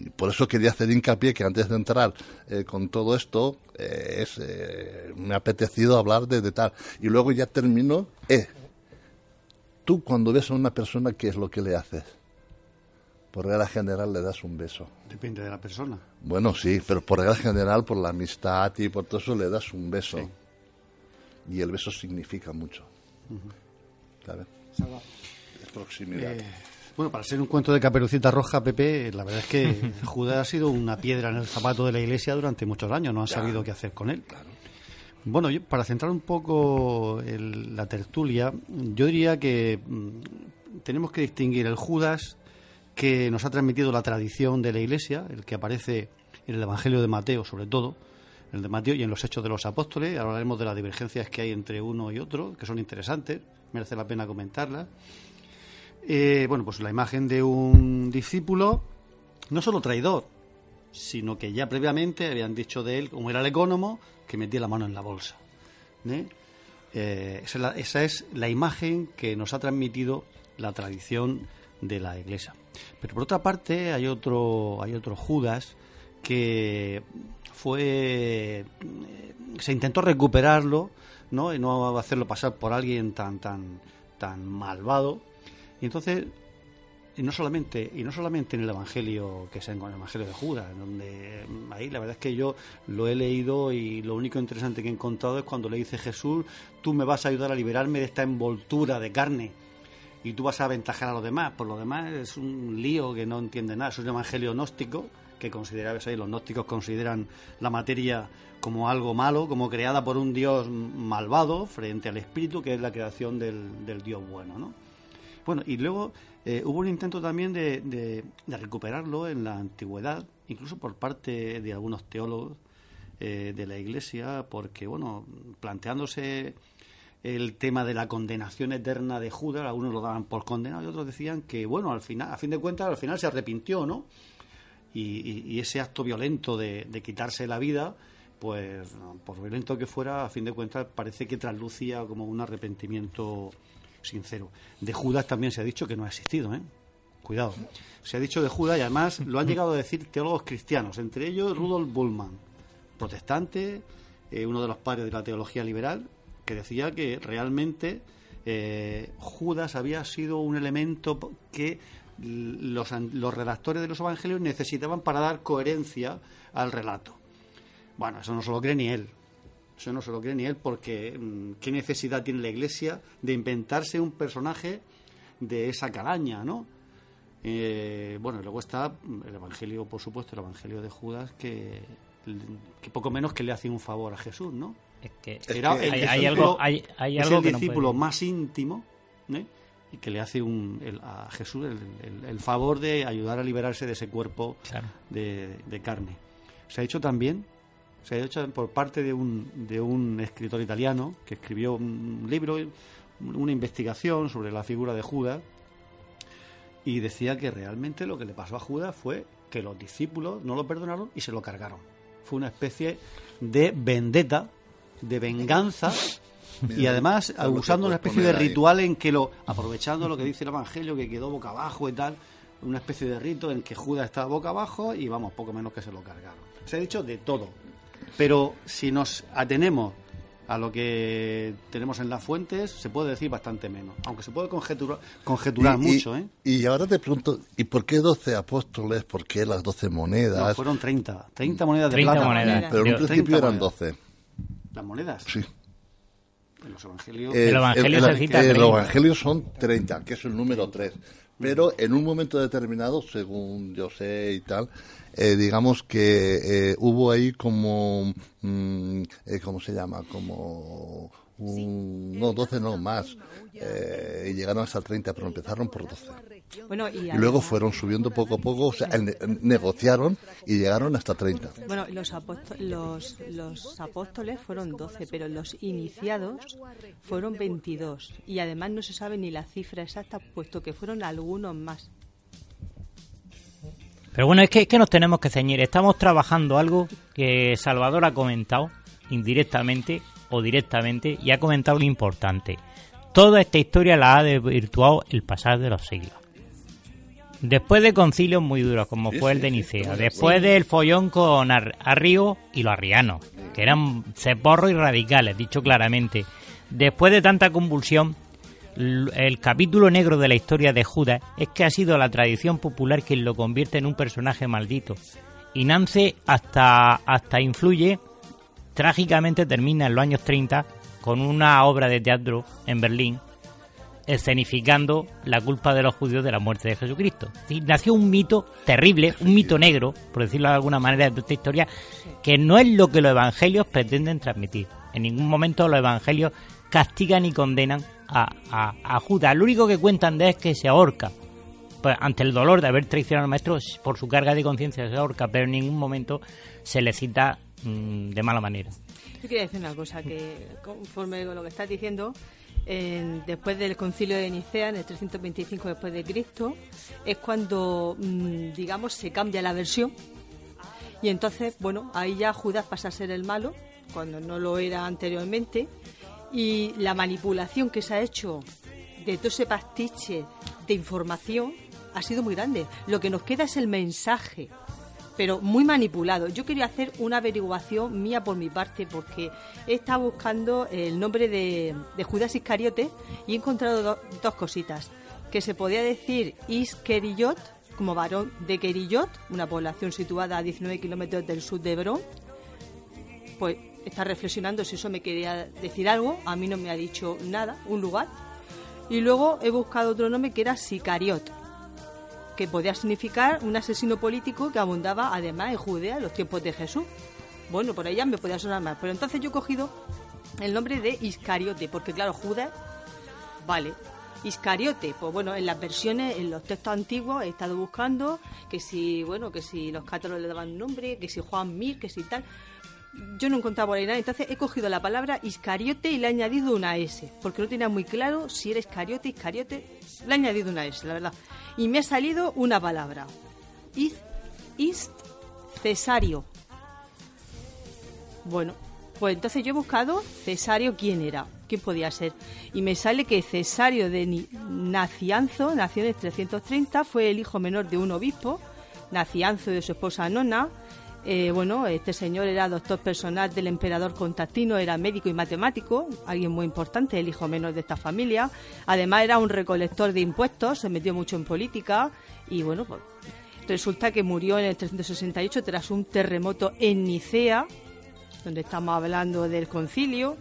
por eso quería hacer hincapié que antes de entrar eh, con todo esto, eh, es, eh, me ha apetecido hablar de, tal. Y luego ya termino. Tú cuando ves a una persona, ¿qué es lo que le haces? Por regla general le das un beso. Depende de la persona. Bueno, sí, pero por regla general, por la amistad y por todo eso, le das un beso. Y el beso significa mucho. ¿Sabes? Es proximidad. Bueno, para ser un cuento de Caperucita Roja, Pepe, la verdad es que Judas ha sido una piedra en el zapato de la iglesia durante muchos años, no han sabido qué hacer con él. Bueno, para centrar un poco la tertulia, yo diría que mm, tenemos que distinguir el Judas que nos ha transmitido la tradición de la iglesia, el que aparece en el Evangelio de Mateo, sobre todo, el de Mateo y en los Hechos de los Apóstoles. Hablaremos de las divergencias que hay entre uno y otro, que son interesantes, merece la pena comentarlas. Eh, bueno, pues la imagen de un discípulo, no solo traidor, sino que ya previamente habían dicho de él, como era el ecónomo, que metía la mano en la bolsa. ¿eh? Eh, esa, es la, imagen que nos ha transmitido la tradición de la iglesia. Pero por otra parte hay otro, hay otro Judas que fue se intentó recuperarlo, ¿no? y no hacerlo pasar por alguien tan tan tan malvado y entonces, y no solamente, y no solamente en el Evangelio que es en el Evangelio de Judas, donde ahí la verdad es que yo lo he leído y lo único interesante que he encontrado es cuando le dice Jesús, tú me vas a ayudar a liberarme de esta envoltura de carne y tú vas a aventajar a los demás. Por lo demás es un lío que no entiende nada, es un evangelio gnóstico que considera, ahí los gnósticos consideran la materia como algo malo, como creada por un dios malvado frente al espíritu que es la creación del, del dios bueno, ¿no? Bueno, y luego eh, hubo un intento también de, recuperarlo en la antigüedad, incluso por parte de algunos teólogos eh, de la Iglesia, porque, bueno, planteándose el tema de la condenación eterna de Judas, algunos lo daban por condenado y otros decían que, bueno, al final, a fin de cuentas, al final se arrepintió, ¿no? Y, ese acto violento de, de, quitarse la vida, pues, por violento que fuera, a fin de cuentas, parece que traslucía como un arrepentimiento sincero. De Judas también se ha dicho que no ha existido, ¿eh? Cuidado. Se ha dicho de Judas y además lo han llegado a decir teólogos cristianos, entre ellos Rudolf Bullmann, protestante, eh, uno de los padres de la teología liberal, que decía que realmente eh, Judas había sido un elemento que los, los redactores de los evangelios necesitaban para dar coherencia al relato. Bueno, eso no se lo cree ni él. Eso no se lo cree ni él porque mm, ¿qué necesidad tiene la Iglesia de inventarse un personaje de esa calaña, no? Eh, bueno, y luego está el Evangelio, por supuesto, el Evangelio de Judas, que, que poco menos que le hace un favor a Jesús, ¿no? Es que Era el hay, algo, hay, hay es el que no discípulo puede- más íntimo ¿eh? y que le hace un, el- a Jesús el, el- el favor de ayudar a liberarse de ese cuerpo de, de carne. Se ha hecho también, se ha hecho por parte de un, de un escritor italiano que escribió un libro, una investigación sobre la figura de Judas y decía que realmente lo que le pasó a Judas fue que los discípulos no lo perdonaron y se lo cargaron. Fue una especie de vendetta, de venganza y además usando una especie de ritual en que lo, aprovechando lo que dice el Evangelio, que quedó boca abajo y tal, una especie de rito en que Judas estaba boca abajo y vamos, poco menos que se lo cargaron. Se ha dicho de todo. Pero si nos atenemos a lo que tenemos en las fuentes, se puede decir bastante menos. Aunque se puede conjeturar, conjeturar Y- y- mucho, ¿eh? Y ahora te pregunto, ¿y por qué 12 apóstoles? ¿Por qué las 12 monedas? No, fueron 30. 30 monedas de 30 plata. monedas. Pero en un 30 principio eran monedas. 12. ¿Las monedas? Sí. En los evangelios. Eh, El Evangelio el- se el- cita el 30. Evangelio son 30, que es el número 3. Pero en un momento determinado, según yo sé y tal, eh, digamos que eh, hubo ahí como, mm, eh, ¿cómo se llama? Como, un, no, 12 no, más. Eh, y llegaron hasta 30, pero empezaron por 12. Bueno, y, Y luego fueron subiendo poco a poco, o sea, ne- negociaron y llegaron hasta 30. Bueno, los, los, los apóstoles fueron 12, pero los iniciados fueron 22. Y además no se sabe ni la cifra exacta, puesto que fueron algunos más. Pero bueno, es que, es que nos tenemos que ceñir. Estamos trabajando algo que Salvador ha comentado indirectamente o directamente y ha comentado lo importante. Toda esta historia la ha desvirtuado el pasar de los siglos. Después de concilios muy duros, como Sí, fue el sí, de sí, Nicea, de después del follón con Ar- Arrío y los arrianos, que eran ceporros y radicales, dicho claramente, después de tanta convulsión, el capítulo negro de la historia de Judas es que ha sido la tradición popular quien lo convierte en un personaje maldito. Y Nance hasta, hasta influye, trágicamente termina en los años 30 con una obra de teatro en Berlín escenificando la culpa de los judíos de la muerte de Jesucristo. Nació un mito terrible, un mito negro, por decirlo de alguna manera, de esta historia, que no es lo que los evangelios pretenden transmitir. En ningún momento los evangelios castigan y condenan a, a, Judas. Lo único que cuentan de es que se ahorca. Pues ante el dolor de haber traicionado al maestro, por su carga de conciencia se ahorca, pero en ningún momento se le cita mm, de mala manera. Yo quería decir una cosa, que conforme con lo que estás diciendo, en- después del concilio de Nicea, en el 325 después de Cristo, es cuando, mm, digamos, se cambia la versión. Y entonces, bueno, ahí ya Judas pasa a ser el malo, cuando no lo era anteriormente. Y la manipulación que se ha hecho de todo ese pastiche de información ha sido muy grande. Lo que nos queda es el mensaje pero muy manipulado. Yo quería hacer una averiguación mía por mi parte porque he estado buscando el nombre de, de Judas Iscariote y he encontrado do- dos cositas. Que se podía decir Iskeriyot, como varón de Keriyot, una población situada a 19 kilómetros del sur de Hebrón. Pues está reflexionando si eso me quería decir algo. A mí no me ha dicho nada, un lugar. Y luego he buscado otro nombre que era Sicariot que podía significar un asesino político que abundaba además en Judea en los tiempos de Jesús. Bueno, por ya me podía sonar más. Pero entonces yo he cogido el nombre de Iscariote, porque claro, Judas, vale. Iscariote, pues bueno, en las versiones, en los textos antiguos he estado buscando que si, bueno, que si los cátaros le daban nombre, que si Juan Mir, que si tal. Yo no encontraba ahí nada, entonces he cogido la palabra Iscariote y le he añadido una S, porque no tenía muy claro si era Iscariote, Iscariote, le he añadido una S, la verdad. Y me ha salido una palabra, Is, ist Cesario. Bueno, pues entonces yo he buscado Cesario quién era. ¿quién podía ser? Y me sale que Cesario de Nacianzo, nació en el 330, fue el hijo menor de un obispo, Nacianzo de su esposa Nona. Eh, bueno, este señor era doctor personal del emperador Constantino, era médico y matemático, alguien muy importante, el hijo menor de esta familia. Además era un recolector de impuestos, se metió mucho en política y bueno, pues, resulta que murió en el 368 tras un terremoto en Nicea, donde estamos hablando del concilio.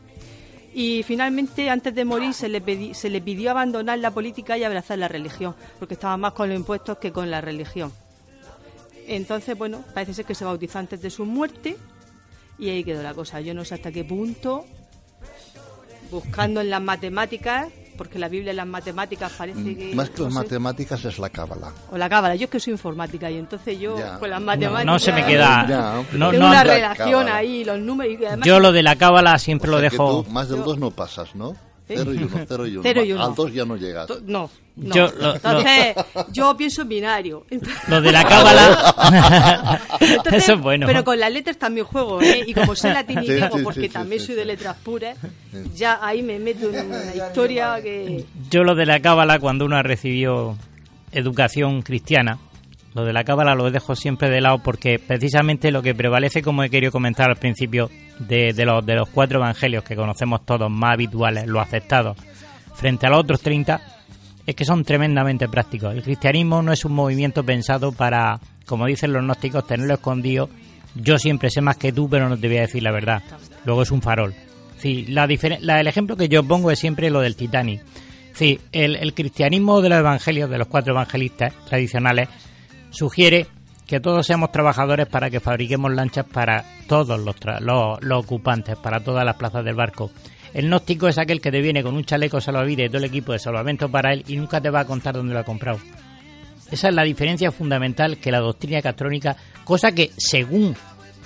Y finalmente, antes de morir, se le, se le pidió abandonar la política y abrazar la religión, porque estaba más con los impuestos que con la religión. Entonces, bueno, parece ser que se bautizó antes de su muerte y ahí quedó la cosa. Yo no sé hasta qué punto, buscando en las matemáticas, porque la Biblia y las matemáticas parece mm, que... Más que las matemáticas es la cábala. O la cábala, yo es que soy informática y entonces yo con las matemáticas... No, se me queda... no, tengo una relación ahí, los números... Y yo lo de la cábala siempre lo dejo... más del 2 no pasas, ¿no? Cero y uno, cero y uno. Cero y uno. Al dos ya no llegas. No, no. Yo, Entonces, yo pienso en binario. lo de la cábala. Eso es bueno. Pero con las letras también juego, ¿eh? Y como sé latín y griego, porque también soy de letras puras, ya ahí me meto en una historia que. Yo lo de la cábala, cuando uno ha recibido educación cristiana, lo de la cábala lo dejo siempre de lado porque precisamente lo que prevalece, como he querido comentar al principio, de, los, de los cuatro evangelios que conocemos todos más habituales, los aceptados, frente a los otros 30, es que son tremendamente prácticos. El cristianismo no es un movimiento pensado para, como dicen los gnósticos, tenerlo escondido. Yo siempre sé más que tú, pero no te voy a decir la verdad. Luego es un farol. Sí, la, el ejemplo que yo pongo es siempre lo del Titanic. Sí, el, el cristianismo de los evangelios, de los cuatro evangelistas tradicionales, sugiere que todos seamos trabajadores para que fabriquemos lanchas para todos los, los, ocupantes, para todas las plazas del barco. El gnóstico es aquel que te viene con un chaleco salvavidas y todo el equipo de salvamento para él y nunca te va a contar dónde lo ha comprado. Esa es la diferencia fundamental que la doctrina catrónica, cosa que según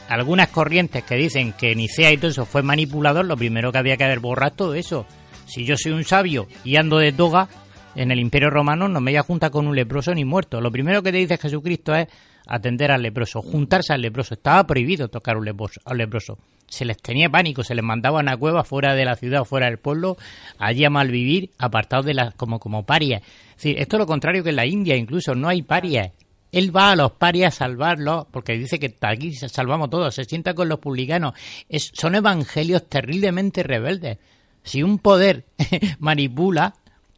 algunas corrientes que dicen que Nicea y todo eso fue manipulador, lo primero que había que haber borrado todo eso. Si yo soy un sabio y ando de toga, en el Imperio Romano no me voy a con un leproso ni muerto. Lo primero que te dice Jesucristo es atender al leproso, juntarse al leproso. Estaba prohibido tocar un leproso, al leproso. Se les tenía pánico, se les mandaba a una cueva fuera de la ciudad fuera del pueblo, allí a malvivir, apartados de las como, como parias. esto es lo contrario que en la India, incluso no hay parias. Él va a los parias a salvarlos, porque dice que aquí salvamos todos, se sienta con los publicanos. son evangelios terriblemente rebeldes. Si un poder manipula,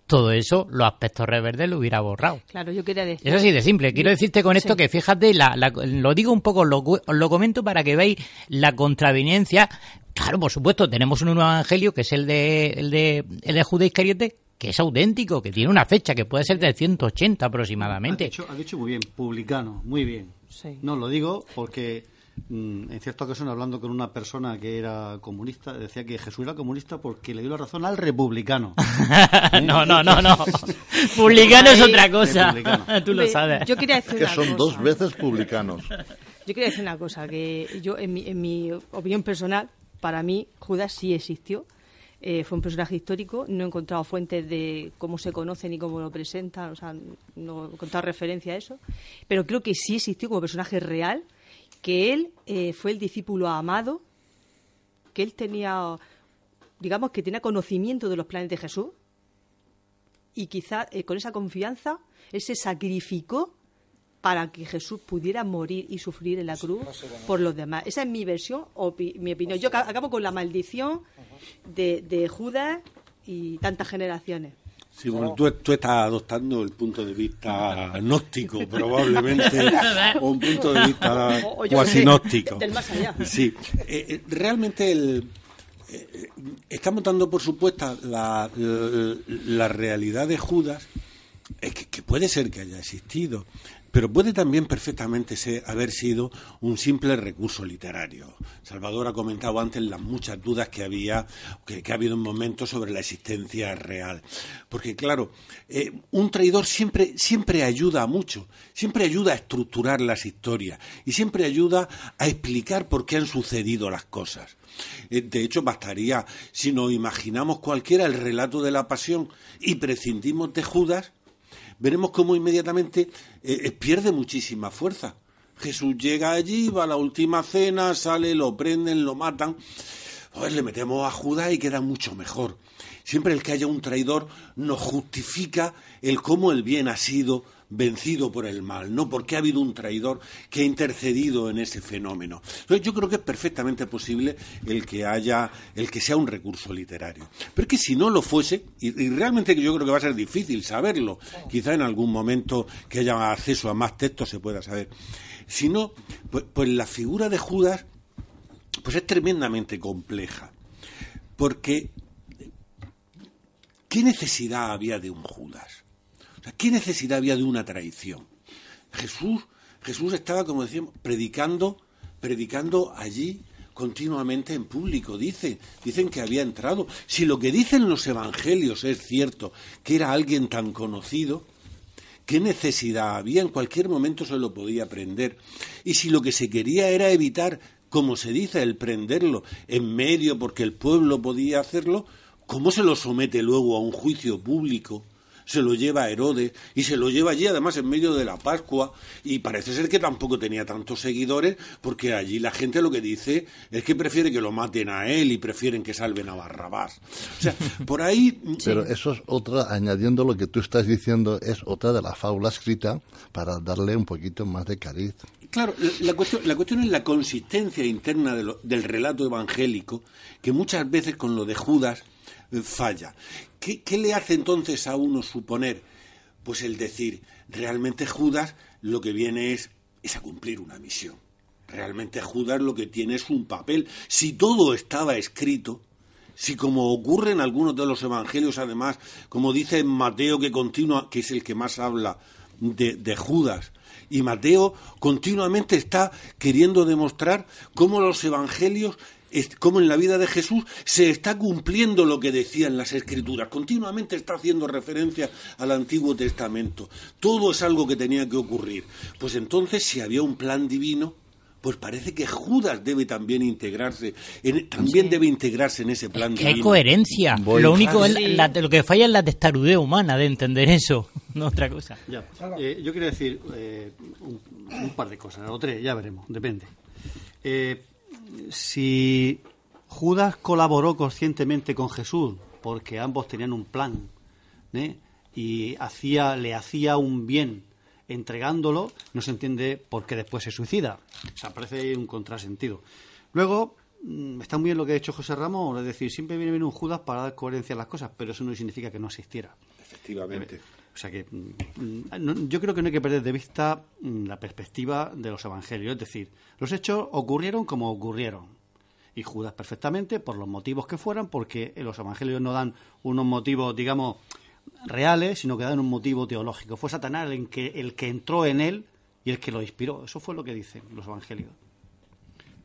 todo eso, los aspectos reverdes lo hubiera borrado. Claro, yo quería decir. Eso sí, de simple. Quiero decirte con esto que fíjate, la, lo digo un poco, lo, lo comento para que veáis la contraveniencia. Claro, por supuesto, tenemos un nuevo evangelio que es el de, el de, el de Judas Iscariote, que es auténtico, que tiene una fecha que puede ser del 180 aproximadamente. Ha dicho, ha dicho muy bien, publicano, muy bien. Sí. No, lo digo porque en cierta ocasión hablando con una persona que era comunista, decía que Jesús era comunista porque le dio la razón al republicano. no, no, no, no. Publicano es otra cosa. Tú lo sabes. Yo quería decir que son dos veces publicanos. Yo quería decir una cosa, que yo, en mi, en mi opinión personal, para mí Judas sí existió. Eh, fue un personaje histórico. No he encontrado fuentes de cómo se conoce ni cómo lo presentan, o sea, no he encontrado referencia a eso. Pero creo que sí existió como personaje real que él eh, fue el discípulo amado, que él tenía, digamos, que tenía conocimiento de los planes de Jesús y quizá eh, con esa confianza él se sacrificó para que Jesús pudiera morir y sufrir en la cruz por los demás. Esa es mi versión o mi opinión. Yo acabo con la maldición de Judas y tantas generaciones. Sí, bueno, tú, estás adoptando el punto de vista gnóstico, probablemente, o un punto de vista cuasi gnóstico. Sí, eh, eh, realmente el, eh, estamos dando por supuesta la, la, realidad de Judas, que, que puede ser que haya existido, pero puede también perfectamente ser, haber sido un simple recurso literario. Salvador ha comentado antes las muchas dudas que había, que, ha habido en momentos sobre la existencia real. Porque, claro, eh, un traidor siempre, siempre ayuda mucho, siempre ayuda a estructurar las historias y siempre ayuda a explicar por qué han sucedido las cosas. Eh, de hecho, bastaría, si nos imaginamos cualquiera el relato de la pasión y prescindimos de Judas, veremos cómo inmediatamente eh, eh, pierde muchísima fuerza. Jesús llega allí, va a la última cena, sale, lo prenden, lo matan. Joder, le metemos a Judas y queda mucho mejor. Siempre el que haya un traidor nos justifica el cómo el bien ha sido vencido por el mal, no porque ha habido un traidor que ha intercedido en ese fenómeno. Entonces, yo creo que es perfectamente posible el que haya, el que sea un recurso literario. Pero es que si no lo fuese, y, y realmente yo creo que va a ser difícil saberlo, quizá en algún momento que haya acceso a más textos se pueda saber. Si no, pues, pues la figura de Judas pues es tremendamente compleja. Porque ¿qué necesidad había de un Judas? ¿Qué necesidad había de una traición? Jesús, Jesús estaba, como decíamos, predicando, predicando allí continuamente en público. Dicen, dicen que había entrado. Si lo que dicen los evangelios es cierto, que era alguien tan conocido, ¿qué necesidad había? En cualquier momento se lo podía aprender. Y si lo que se quería era evitar, como se dice, el prenderlo en medio porque el pueblo podía hacerlo, ¿cómo se lo somete luego a un juicio público? Se lo lleva a Herodes y se lo lleva allí además en medio de la Pascua y parece ser que tampoco tenía tantos seguidores porque allí la gente lo que dice es que prefiere que lo maten a él y prefieren que salven a Barrabás. O sea, por ahí... Pero eso es otra, añadiendo lo que tú estás diciendo, es otra de la fábula escrita para darle un poquito más de cariz. Claro, la cuestión, la cuestión es la consistencia interna de lo, del relato evangélico, que muchas veces con lo de Judas eh, falla. ¿Qué, ¿Qué, le hace entonces a uno suponer? Pues el decir, realmente Judas lo que viene es, es a cumplir una misión. Realmente Judas lo que tiene es un papel. Si todo estaba escrito, si como ocurre en algunos de los evangelios, además, como dice Mateo que continúa, que es el que más habla de Judas, y Mateo continuamente está queriendo demostrar cómo los evangelios cómo en la vida de Jesús se está cumpliendo lo que decían las Escrituras. Continuamente está haciendo referencia al Antiguo Testamento. Todo es algo que tenía que ocurrir. Pues entonces, si había un plan divino, pues parece que Judas debe también integrarse, en, también sí. debe integrarse en ese plan es que hay coherencia. Voy. Lo único es sí. la- lo que falla es la testarudez humana de entender eso, no otra cosa. Ya. Eh, yo quiero decir eh, un, un par de cosas, o tres, ya veremos, depende. Eh, si Judas colaboró conscientemente con Jesús, porque ambos tenían un plan, ¿eh? y hacía, le hacía un bien entregándolo, no se entiende por qué después se suicida. O sea, parece un contrasentido. Luego, mm, está muy bien lo que ha hecho José Ramón, es decir, siempre viene bien un Judas para dar coherencia a las cosas, pero eso no significa que no existiera. Efectivamente. O sea que mm, yo creo que no hay que perder de vista mm, la perspectiva de los evangelios. Es decir, los hechos ocurrieron como ocurrieron. Y Judas perfectamente, por los motivos que fueran, porque los evangelios no dan unos motivos, digamos, reales, sino que dan un motivo teológico. Fue Satanás el que, el que entró en él y el que lo inspiró. Eso fue lo que dicen los evangelios.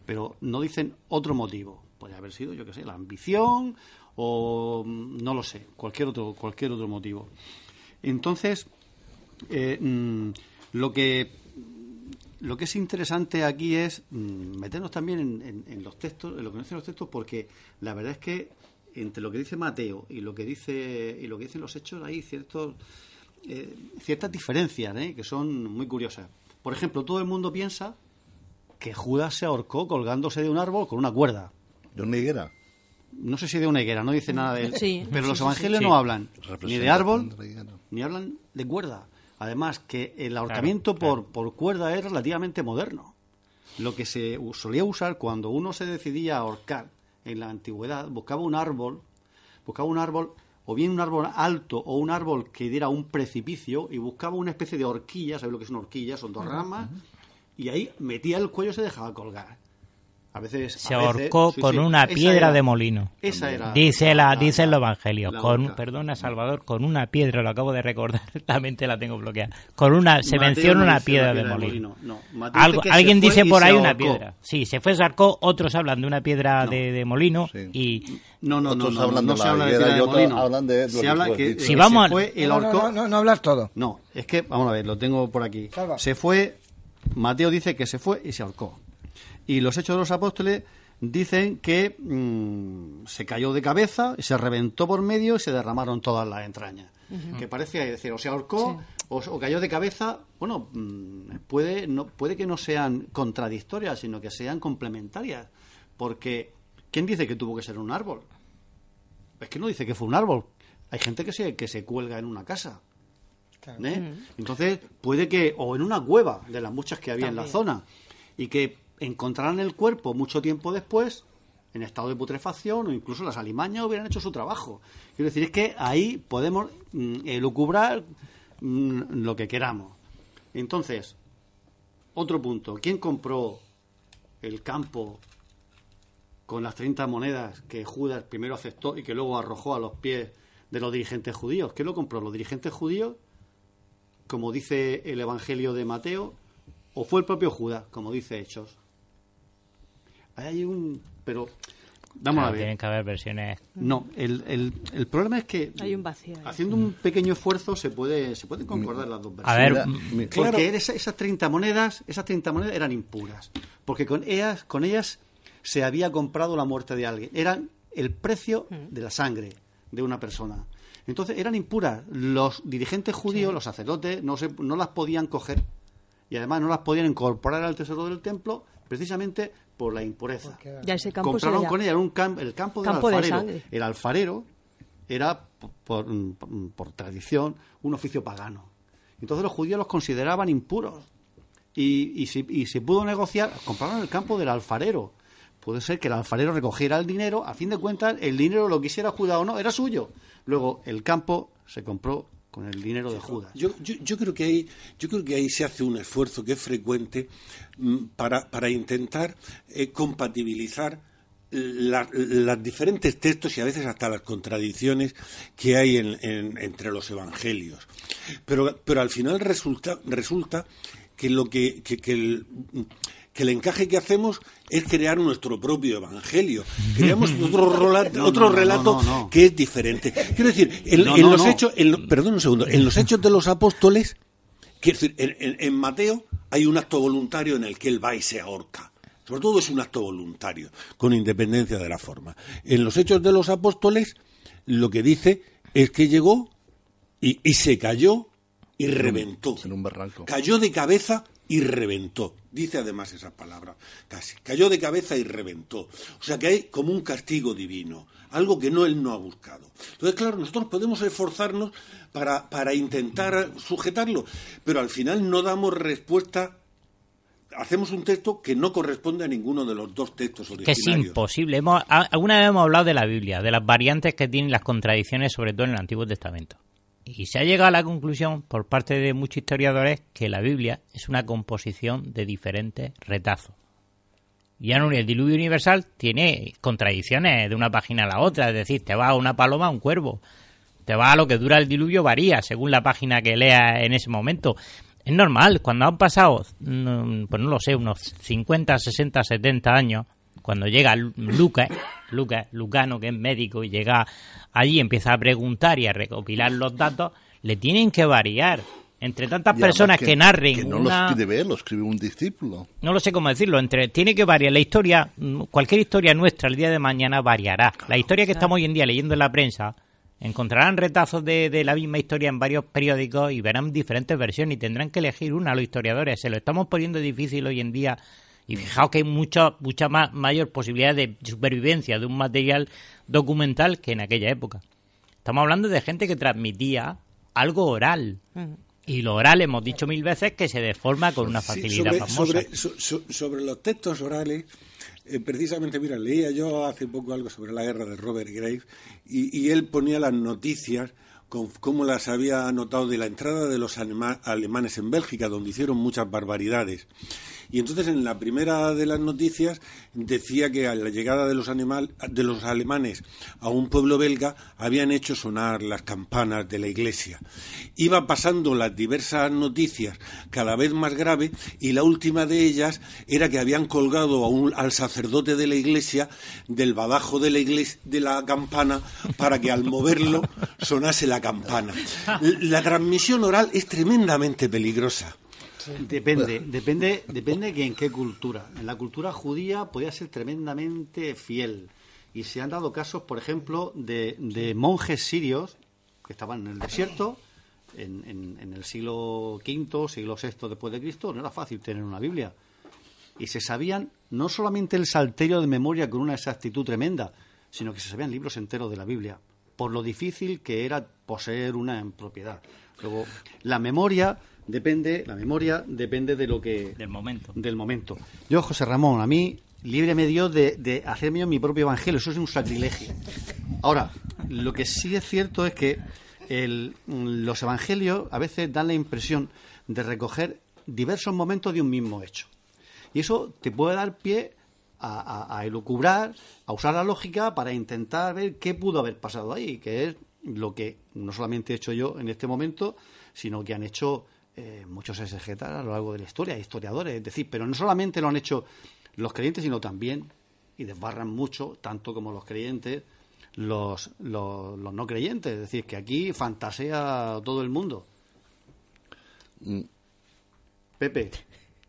Pero no dicen otro motivo. Puede haber sido, yo qué sé, la ambición o mm, no lo sé, cualquier otro, cualquier otro motivo. Entonces, eh, mm, lo que lo que es interesante aquí es mm, meternos también en, los textos, en lo que dicen los textos, porque la verdad es que entre lo que dice Mateo y lo que dice y lo que dicen los hechos hay ciertos eh, ciertas diferencias ¿eh? que son muy curiosas. Por ejemplo, todo el mundo piensa que Judas se ahorcó colgándose de un árbol con una cuerda. ¿De una higuera? No sé si de una higuera, no dice nada de él. Sí. Pero Sí, los evangelios sí. no Sí. hablan ni de árbol, ni hablan de cuerda. Además, que el ahorcamiento Por, por cuerda es relativamente moderno. Lo que se solía usar cuando uno se decidía a ahorcar en la antigüedad, buscaba un árbol, buscaba un árbol, o bien un árbol alto o un árbol que diera un precipicio, y buscaba una especie de horquilla, ¿sabes lo que es una horquilla? Son dos ramas, y ahí metía el cuello y se dejaba colgar. A veces Se a veces- ahorcó sí, con sí, una piedra era- de molino. Esa era. Dice la, la- dice el evangelio. la con, perdona Salvador, con una piedra, lo acabo de recordar, la mente la tengo bloqueada. Con una, se Mateo menciona no una piedra de molino. no. Mateo Algo- dice que alguien dice por ahí una piedra. Sí, se fue, se ahorcó, otros hablan de una piedra de, de molino y... No, no, no, Otros no, hablan no de se la habla de piedra y de otros molino. hablan de se habla que, Si vamos No, no, ahorcó- no, no, no hablar todo. No, es que, vamos a ver, lo tengo por aquí. Se fue, Mateo dice que se fue y se ahorcó. Y los hechos de los apóstoles dicen que mm, se cayó de cabeza, y se reventó por medio y se derramaron todas las entrañas. Que parece decir, o se ahorcó o, o cayó de cabeza. Bueno, mm, puede, no, puede que no sean contradictorias, sino que sean complementarias. Porque ¿quién dice que tuvo que ser un árbol? Es que no dice que fue un árbol. Hay gente que se, que se cuelga en una casa. ¿eh? Entonces, puede que, o en una cueva, de las muchas que había en la zona, y que encontraran el cuerpo mucho tiempo después, en estado de putrefacción, o incluso las alimañas hubieran hecho su trabajo. Quiero decir, es que ahí podemos mm, elucubrar mm, lo que queramos. Entonces, otro punto, ¿quién compró el campo con las 30 monedas que Judas primero aceptó y que luego arrojó a los pies de los dirigentes judíos? ¿Quién lo compró? ¿Los dirigentes judíos? Como dice el Evangelio de Mateo, o fue el propio Judas, como dice Hechos. Ahí hay un... Pero Vamos Claro, a ver. Tienen que haber versiones. No, el, el, el problema es que Hay un vacío. ahí. haciendo un pequeño esfuerzo se puede se pueden concordar las dos A versiones. ver, mi- porque claro. esa- esas 30 monedas, esas 30 monedas eran impuras, porque con ellas con ellas se había comprado la muerte de alguien, eran el precio de la sangre de una persona. Entonces eran impuras. Los dirigentes judíos, los sacerdotes, no, se, no las podían coger y además no las podían incorporar al tesoro del templo precisamente por la impureza. Ya ese campo Compraron con ella un cam- el campo del Campo alfarero. el alfarero era, por, por- por- tradición, un oficio pagano. Entonces los judíos los consideraban impuros. Y, y, si, y se pudo negociar, compraron el campo del alfarero. Puede ser que el alfarero recogiera el dinero, a fin de cuentas, el dinero lo quisiera Judas o no, era suyo. Luego el campo se compró con el dinero de Judas. Yo, yo, yo creo que ahí, yo creo que ahí se hace un esfuerzo que es frecuente mm, para, para intentar eh, compatibilizar la- las diferentes textos y a veces hasta las contradicciones que hay en- en- entre los evangelios. Pero, pero al final resulta, resulta que lo que, que- que el, que el encaje que hacemos es crear nuestro propio evangelio. Creamos otro, rola- No, otro no, no, relato no, no. que es diferente. Quiero decir, en, No, en no, los no. hechos, en perdón un segundo, en los hechos de los apóstoles, quiero decir, en, en- en Mateo hay un acto voluntario en el que él va y se ahorca. Sobre todo es un acto voluntario, con independencia de la forma. En los hechos de los apóstoles, lo que dice es que llegó y, y se cayó y reventó. En un barranco. Cayó de cabeza y reventó. Dice además esa palabra, casi. Cayó de cabeza y reventó. O sea que hay como un castigo divino, algo que no él no ha buscado. Entonces, claro, nosotros podemos esforzarnos para, para intentar sujetarlo, pero al final no damos respuesta. Hacemos un texto que no corresponde a ninguno de los dos textos Que es originarios. imposible. Hemos, alguna vez hemos hablado de la Biblia, de las variantes que tienen las contradicciones, sobre todo en el Antiguo Testamento. Y se ha llegado a la conclusión, por parte de muchos historiadores, que la Biblia es una composición de diferentes retazos. Ya no, el diluvio universal tiene contradicciones de una página a la otra, es decir, te va a una paloma a un cuervo. Te va a lo que dura el diluvio, varía según la página que leas en ese momento. Es normal, cuando han pasado, mm, pues no lo sé, unos 50, 60, 70 años, cuando llega Lu- Lucas, Lucas, Lucano, que es médico, y llega allí, empieza a preguntar y a recopilar los datos, le tienen que variar. Entre tantas personas que, narren Que no una- lo escribe él, lo escribe un discípulo. no lo sé cómo decirlo, entre tiene que variar la historia, mm, cualquier historia nuestra el día de mañana variará. La historia que estamos hoy en día leyendo en la prensa encontrarán retazos de, de la misma historia en varios periódicos y verán diferentes versiones y tendrán que elegir una los historiadores. Se lo estamos poniendo difícil hoy en día y fijaos que hay mucha mucha más mayor posibilidad de supervivencia de un material documental que en aquella época. Estamos hablando de gente que transmitía algo oral. Y lo oral hemos dicho mil veces que se deforma con una Sí, facilidad sobre, famosa. sobre, so- so- sobre los textos orales, eh, precisamente, mira, leía yo hace poco algo sobre la guerra de Robert Graves y, y él ponía las noticias con cómo las había anotado de la entrada de los alemanes en Bélgica, donde hicieron muchas barbaridades. Y entonces en la primera de las noticias decía que a la llegada de los, animal, de los alemanes a un pueblo belga habían hecho sonar las campanas de la iglesia. Iba pasando las diversas noticias cada vez más graves y la última de ellas era que habían colgado a un- al sacerdote de la iglesia del badajo de la, iglesia, de la campana para que al moverlo sonase la campana. La transmisión oral es tremendamente peligrosa. Depende, depende, depende que en qué cultura. En la cultura judía podía ser tremendamente fiel. Y se han dado casos, por ejemplo, de, de monjes sirios que estaban en el desierto en, en- el siglo V, siglo VI después de Cristo. No era fácil tener una Biblia. y se sabían no solamente el salterio de memoria con una exactitud tremenda, sino que se sabían libros enteros de la Biblia, por lo difícil que era poseer una en propiedad. Luego, la memoria depende, la memoria depende de lo que del momento. Del momento. Yo, José Ramón, a mí líbreme Dios de, de hacerme mi propio evangelio, eso es un sacrilegio. Ahora, lo que sí es cierto es que los evangelios a veces dan la impresión de recoger diversos momentos de un mismo hecho. Y eso te puede dar pie a, a, elucubrar, a usar la lógica para intentar ver qué pudo haber pasado ahí, que es lo que no solamente he hecho yo en este momento, sino que han hecho eh, muchos exegetas a lo largo de la historia, historiadores. Es decir, pero no solamente lo han hecho los creyentes, sino también, y desbarran mucho, tanto como los creyentes, los, los, no creyentes. Es decir, que aquí fantasea todo el mundo. Mm. Pepe,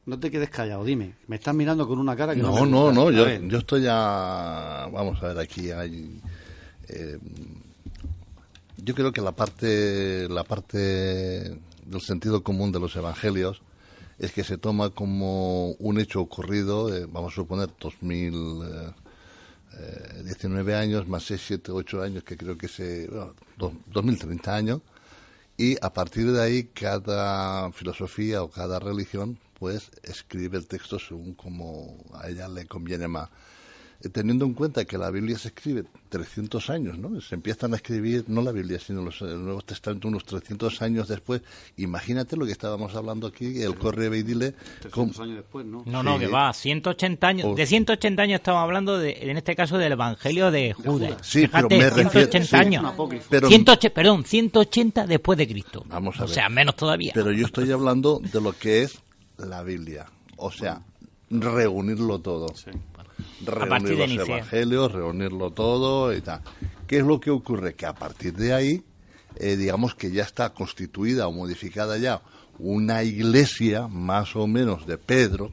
no te quedes callado, dime. Me estás mirando con una cara que no. No, no, no, yo, yo, estoy ya. Vamos a ver, aquí hay. Eh, yo creo que la parte, la parte del sentido común de los evangelios es que se toma como un hecho ocurrido, eh, vamos a suponer, 2019 eh, años, más 6, 7, 8 años, que creo que se. Bueno, 2030 años, y a partir de ahí cada filosofía o cada religión pues escribe el texto según como a ella le conviene más. Eh, teniendo en cuenta que la Biblia se escribe 300 años, ¿no? Se empiezan a escribir, no la Biblia, sino los, el Nuevo Testamento unos 300 años después. Imagínate lo que estábamos hablando aquí, el corre y dile... 300 años después, ¿no? No, no, que va, 180 años. De 180 años estamos hablando, de, en este caso, del Evangelio de Judas. Sí, pero me 180 años. Pero, 180, perdón, 180 después de Cristo. Vamos a ver. O sea, menos todavía. Pero yo estoy hablando de lo que es la Biblia. O sea, reunirlo todo. Reunir los evangelios, reunirlo todo y tal. ¿Qué es lo que ocurre? Que a partir de ahí, eh, digamos que ya está constituida o modificada ya una iglesia más o menos de Pedro,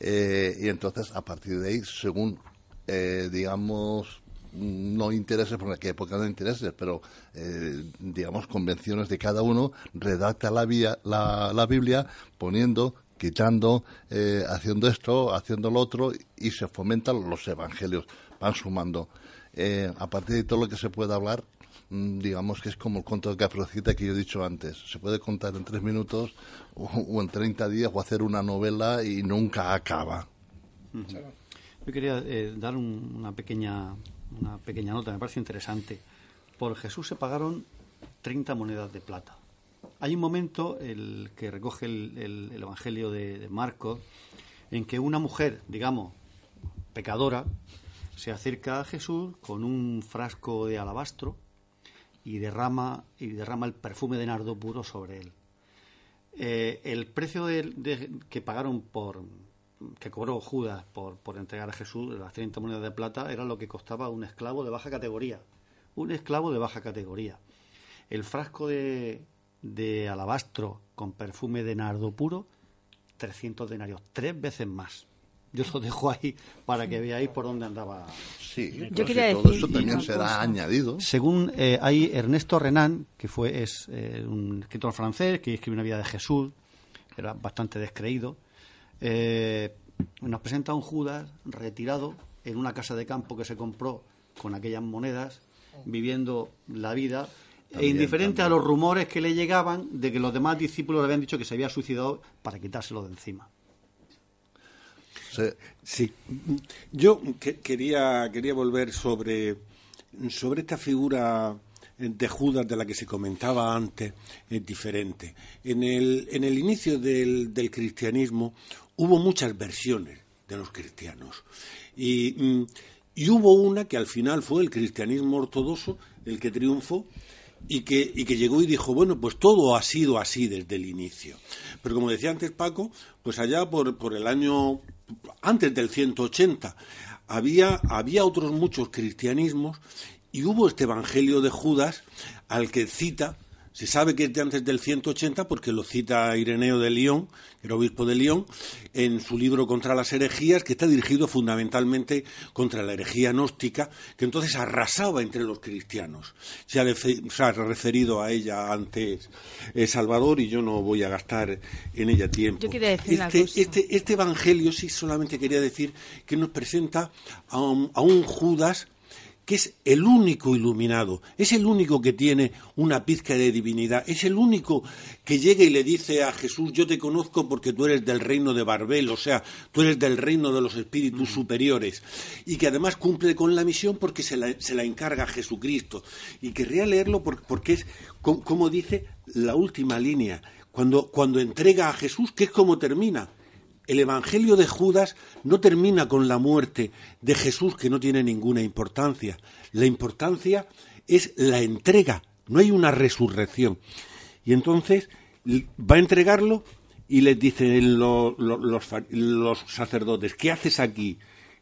eh, y entonces a partir de ahí, según, eh, digamos, no intereses, por qué época no intereses, pero digamos convenciones de cada uno, redacta la, vía, la, la Biblia poniendo quitando, eh, haciendo esto, haciendo lo otro, y se fomentan los evangelios, van sumando. Eh, a partir de todo lo que se puede hablar, mm, digamos que es como el cuento de Caprocita que yo he dicho antes. Se puede contar en tres minutos o, en treinta días o hacer una novela y nunca acaba. Yo quería eh, dar una, pequeña, una pequeña nota, me parece interesante. Por Jesús se pagaron 30 monedas de plata. Hay un momento el que recoge el, Evangelio de, Marcos en que una mujer, digamos, pecadora, se acerca a Jesús con un frasco de alabastro y derrama, y derrama el perfume de nardo puro sobre él. Eh, el precio que pagaron por que cobró Judas por, por entregar a Jesús las 30 monedas de plata era lo que costaba un esclavo de baja categoría. Un esclavo de baja categoría. El frasco de, de alabastro con perfume de nardo puro, 300 denarios, tres veces más. Yo lo dejo ahí para que veáis por dónde andaba. Sí, Yo quería todo eso también será añadido. Según eh, hay Ernesto Renan, que fue es eh, un escritor francés que escribió una vida de Jesús, era bastante descreído, eh, nos presenta un Judas retirado en una casa de campo que se compró con aquellas monedas, viviendo la vida e indiferente a los rumores que le llegaban de que los demás discípulos le habían dicho que se había suicidado para quitárselo de encima. Sí. Yo quería, quería volver sobre, sobre esta figura de Judas de la que se comentaba antes, es diferente. En el, en el inicio del, del cristianismo hubo muchas versiones de los cristianos. Y, mm, y hubo una que al final fue el cristianismo ortodoxo el que triunfó y que, y que llegó y dijo, bueno, pues todo ha sido así desde el inicio. Pero como decía antes Paco, pues allá por, por el año, antes del 180, había, había otros muchos cristianismos y hubo este Evangelio de Judas al que cita Se sabe que es de antes del 180 porque lo cita Ireneo de León, que era obispo de León, en su libro Contra las herejías, que está dirigido fundamentalmente contra la herejía gnóstica, que entonces arrasaba entre los cristianos. Se ha, referido a ella antes eh, Salvador y yo no voy a gastar en ella tiempo. este, este, este, evangelio sí solamente quería decir que nos presenta a un Judas que es el único iluminado, es el único que tiene una pizca de divinidad, es el único que llega y le dice a Jesús, yo te conozco porque tú eres del reino de Barbel, o sea, tú eres del reino de los espíritus superiores, y que además cumple con la misión porque se la, encarga Jesucristo. Y querría leerlo porque es, como dice la última línea, cuando, cuando entrega a Jesús, que es como termina el Evangelio de Judas no termina con la muerte de Jesús, que no tiene ninguna importancia. La importancia es la entrega, no hay una resurrección. Y entonces va a entregarlo y les dicen los, los, sacerdotes, ¿qué haces aquí?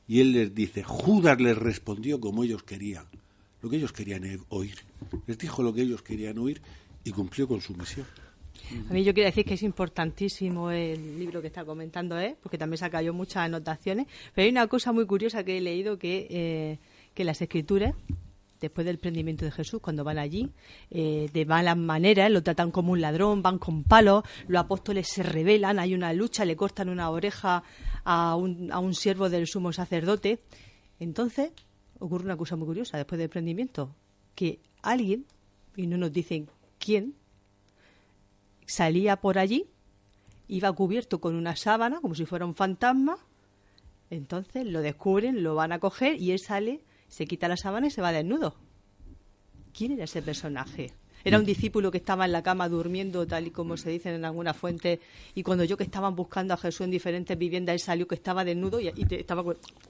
Y él les dice, Judas les respondió como ellos querían, lo que ellos querían oír. Les dijo lo que ellos querían oír y cumplió con su misión. A mí yo quiero decir que es importantísimo el libro que está comentando, ¿eh? porque también se cayó muchas anotaciones, pero hay una cosa muy curiosa que he leído que, eh, que las escrituras después del prendimiento de Jesús, cuando van allí, eh, de malas maneras, lo tratan como un ladrón, van con palos, los apóstoles se rebelan, hay una lucha, le cortan una oreja a un, a un siervo del sumo sacerdote. Entonces, ocurre una cosa muy curiosa después del prendimiento, que alguien, y no nos dicen quién, salía por allí, iba cubierto con una sábana, como si fuera un fantasma. Entonces lo descubren, lo van a coger y él sale, se quita la sábana y se va desnudo. ¿Quién era ese personaje? Era un discípulo que estaba en la cama durmiendo, tal y como se dice en alguna fuente, y cuando yo que estaban buscando a Jesús en diferentes viviendas, él salió que estaba desnudo y, estaba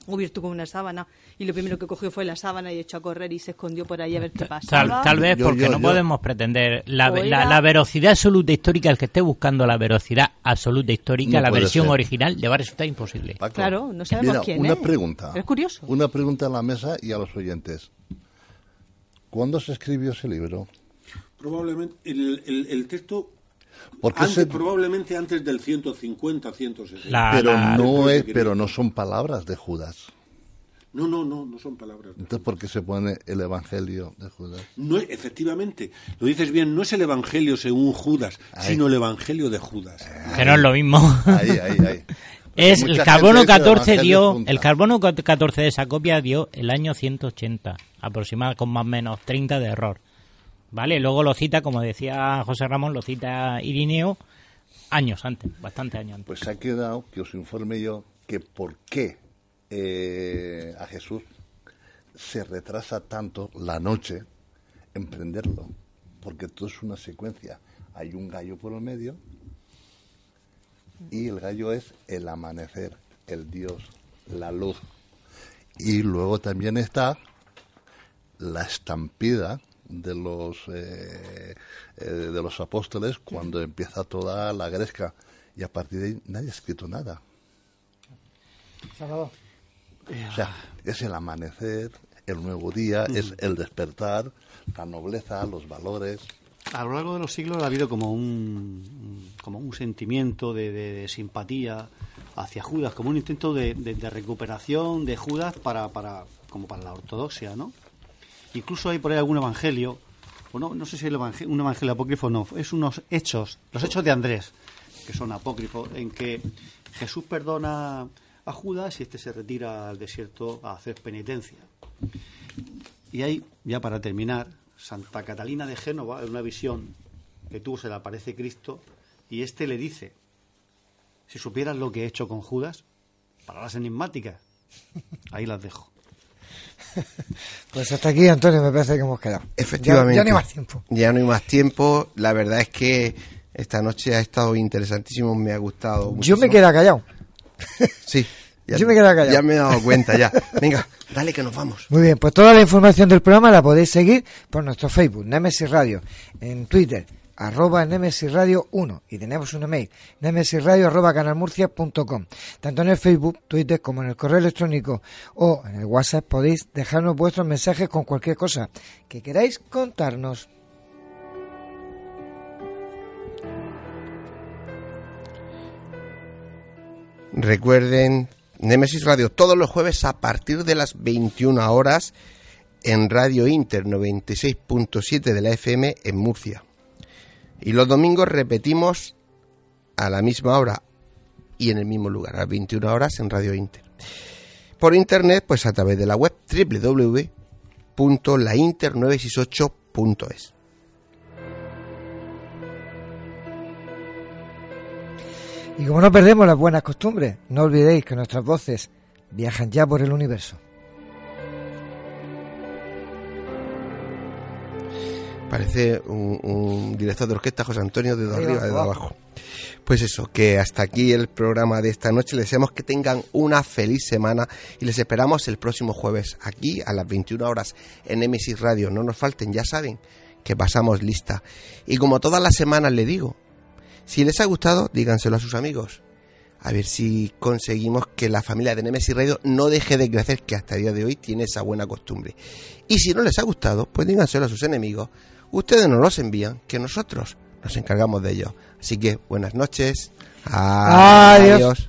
cubierto con una sábana, y lo primero que cogió fue la sábana y echó a correr y se escondió por ahí a ver qué pasaba. Tal, vez porque no podemos pretender la, la, velocidad absoluta histórica, el que esté buscando la velocidad absoluta histórica, la versión original, le va a resultar imposible. claro, no sabemos quién una es. pregunta. Es curioso. Una pregunta en la mesa y a los oyentes. ¿Cuándo se escribió ese libro? Probablemente el, el, texto antes, probablemente antes del 150, 160. pero no es, pero no son palabras de Judas. No, no, no, no son palabras. De Entonces, ¿por qué se pone el Evangelio de Judas? No, efectivamente, lo dices bien, no es el Evangelio según Judas, sino el Evangelio de Judas. Que no es lo mismo. Ahí, ahí, ahí. Es el carbono 14 dio, el carbono 14 de esa copia dio el año 180, aproximadamente con más o menos 30 de error. ¿Vale? Luego lo cita, como decía José Ramón, lo cita Irineo años antes, bastante años antes. Pues ha quedado que os informe yo que por qué eh, a Jesús se retrasa tanto la noche en prenderlo, porque todo es una secuencia. Hay un gallo por el medio y el gallo es el amanecer, el Dios, la luz. Y luego también está la estampida de los eh, eh, de los apóstoles cuando empieza toda la gresca y a partir de ahí nadie ha escrito nada. O sea, es el amanecer, el nuevo día, es el despertar, la nobleza, los valores. A lo largo de los siglos ha habido como un, como un sentimiento de, simpatía hacia Judas, como un intento de, de recuperación de Judas para, para, como para la ortodoxia, ¿no? Incluso hay por ahí algún evangelio, o no, no sé si es un evangelio apócrifo o no, es unos hechos, los hechos de Andrés, que son apócrifos, en que Jesús perdona a Judas y este se retira al desierto a hacer penitencia. Y ahí, ya para terminar, Santa Catalina de Génova, en una visión que tuvo, se le aparece Cristo, y este le dice, si supieras lo que he hecho con Judas, palabras enigmáticas, ahí las dejo. Pues hasta aquí, Antonio, me parece que hemos quedado. Efectivamente. Ya, no hay más tiempo. Ya no hay más tiempo. La verdad es que esta noche ha estado interesantísimo, me ha gustado. Yo me quedé callado. sí. Ya, Yo me quedé callado. Ya me he dado cuenta, ya. Venga, dale que nos vamos. Muy bien, pues toda la información del programa la podéis seguir por nuestro Facebook, Nemesis Radio, en Twitter, arroba nemesis Radio 1 y tenemos un email nemesisradio arroba canalmurcia.com tanto en el Facebook, Twitter como en el correo electrónico o en el WhatsApp podéis dejarnos vuestros mensajes con cualquier cosa que queráis contarnos. Recuerden Nemesis Radio todos los jueves a partir de las 21 horas en Radio Inter 96.7 de la FM en Murcia. Y los domingos repetimos a la misma hora y en el mismo lugar, a las 21 horas en Radio Inter. Por internet, pues a través de la web www.lainter968.es. Y como no perdemos las buenas costumbres, no olvidéis que nuestras voces viajan ya por el universo. Parece un, director de orquesta, José Antonio, de arriba, de abajo. Pues eso, que hasta aquí el programa de esta noche. Les deseamos que tengan una feliz semana y les esperamos el próximo jueves aquí a las 21 horas en Nemesis Radio. No nos falten, ya saben que pasamos lista. Y como todas las semanas le digo, si les ha gustado, díganselo a sus amigos. A ver si conseguimos que la familia de Nemesis Radio no deje de crecer, que hasta el día de hoy tiene esa buena costumbre. Y si no les ha gustado, pues díganselo a sus enemigos ustedes nos los envían, que nosotros nos encargamos de ello. Así que buenas noches. Adiós.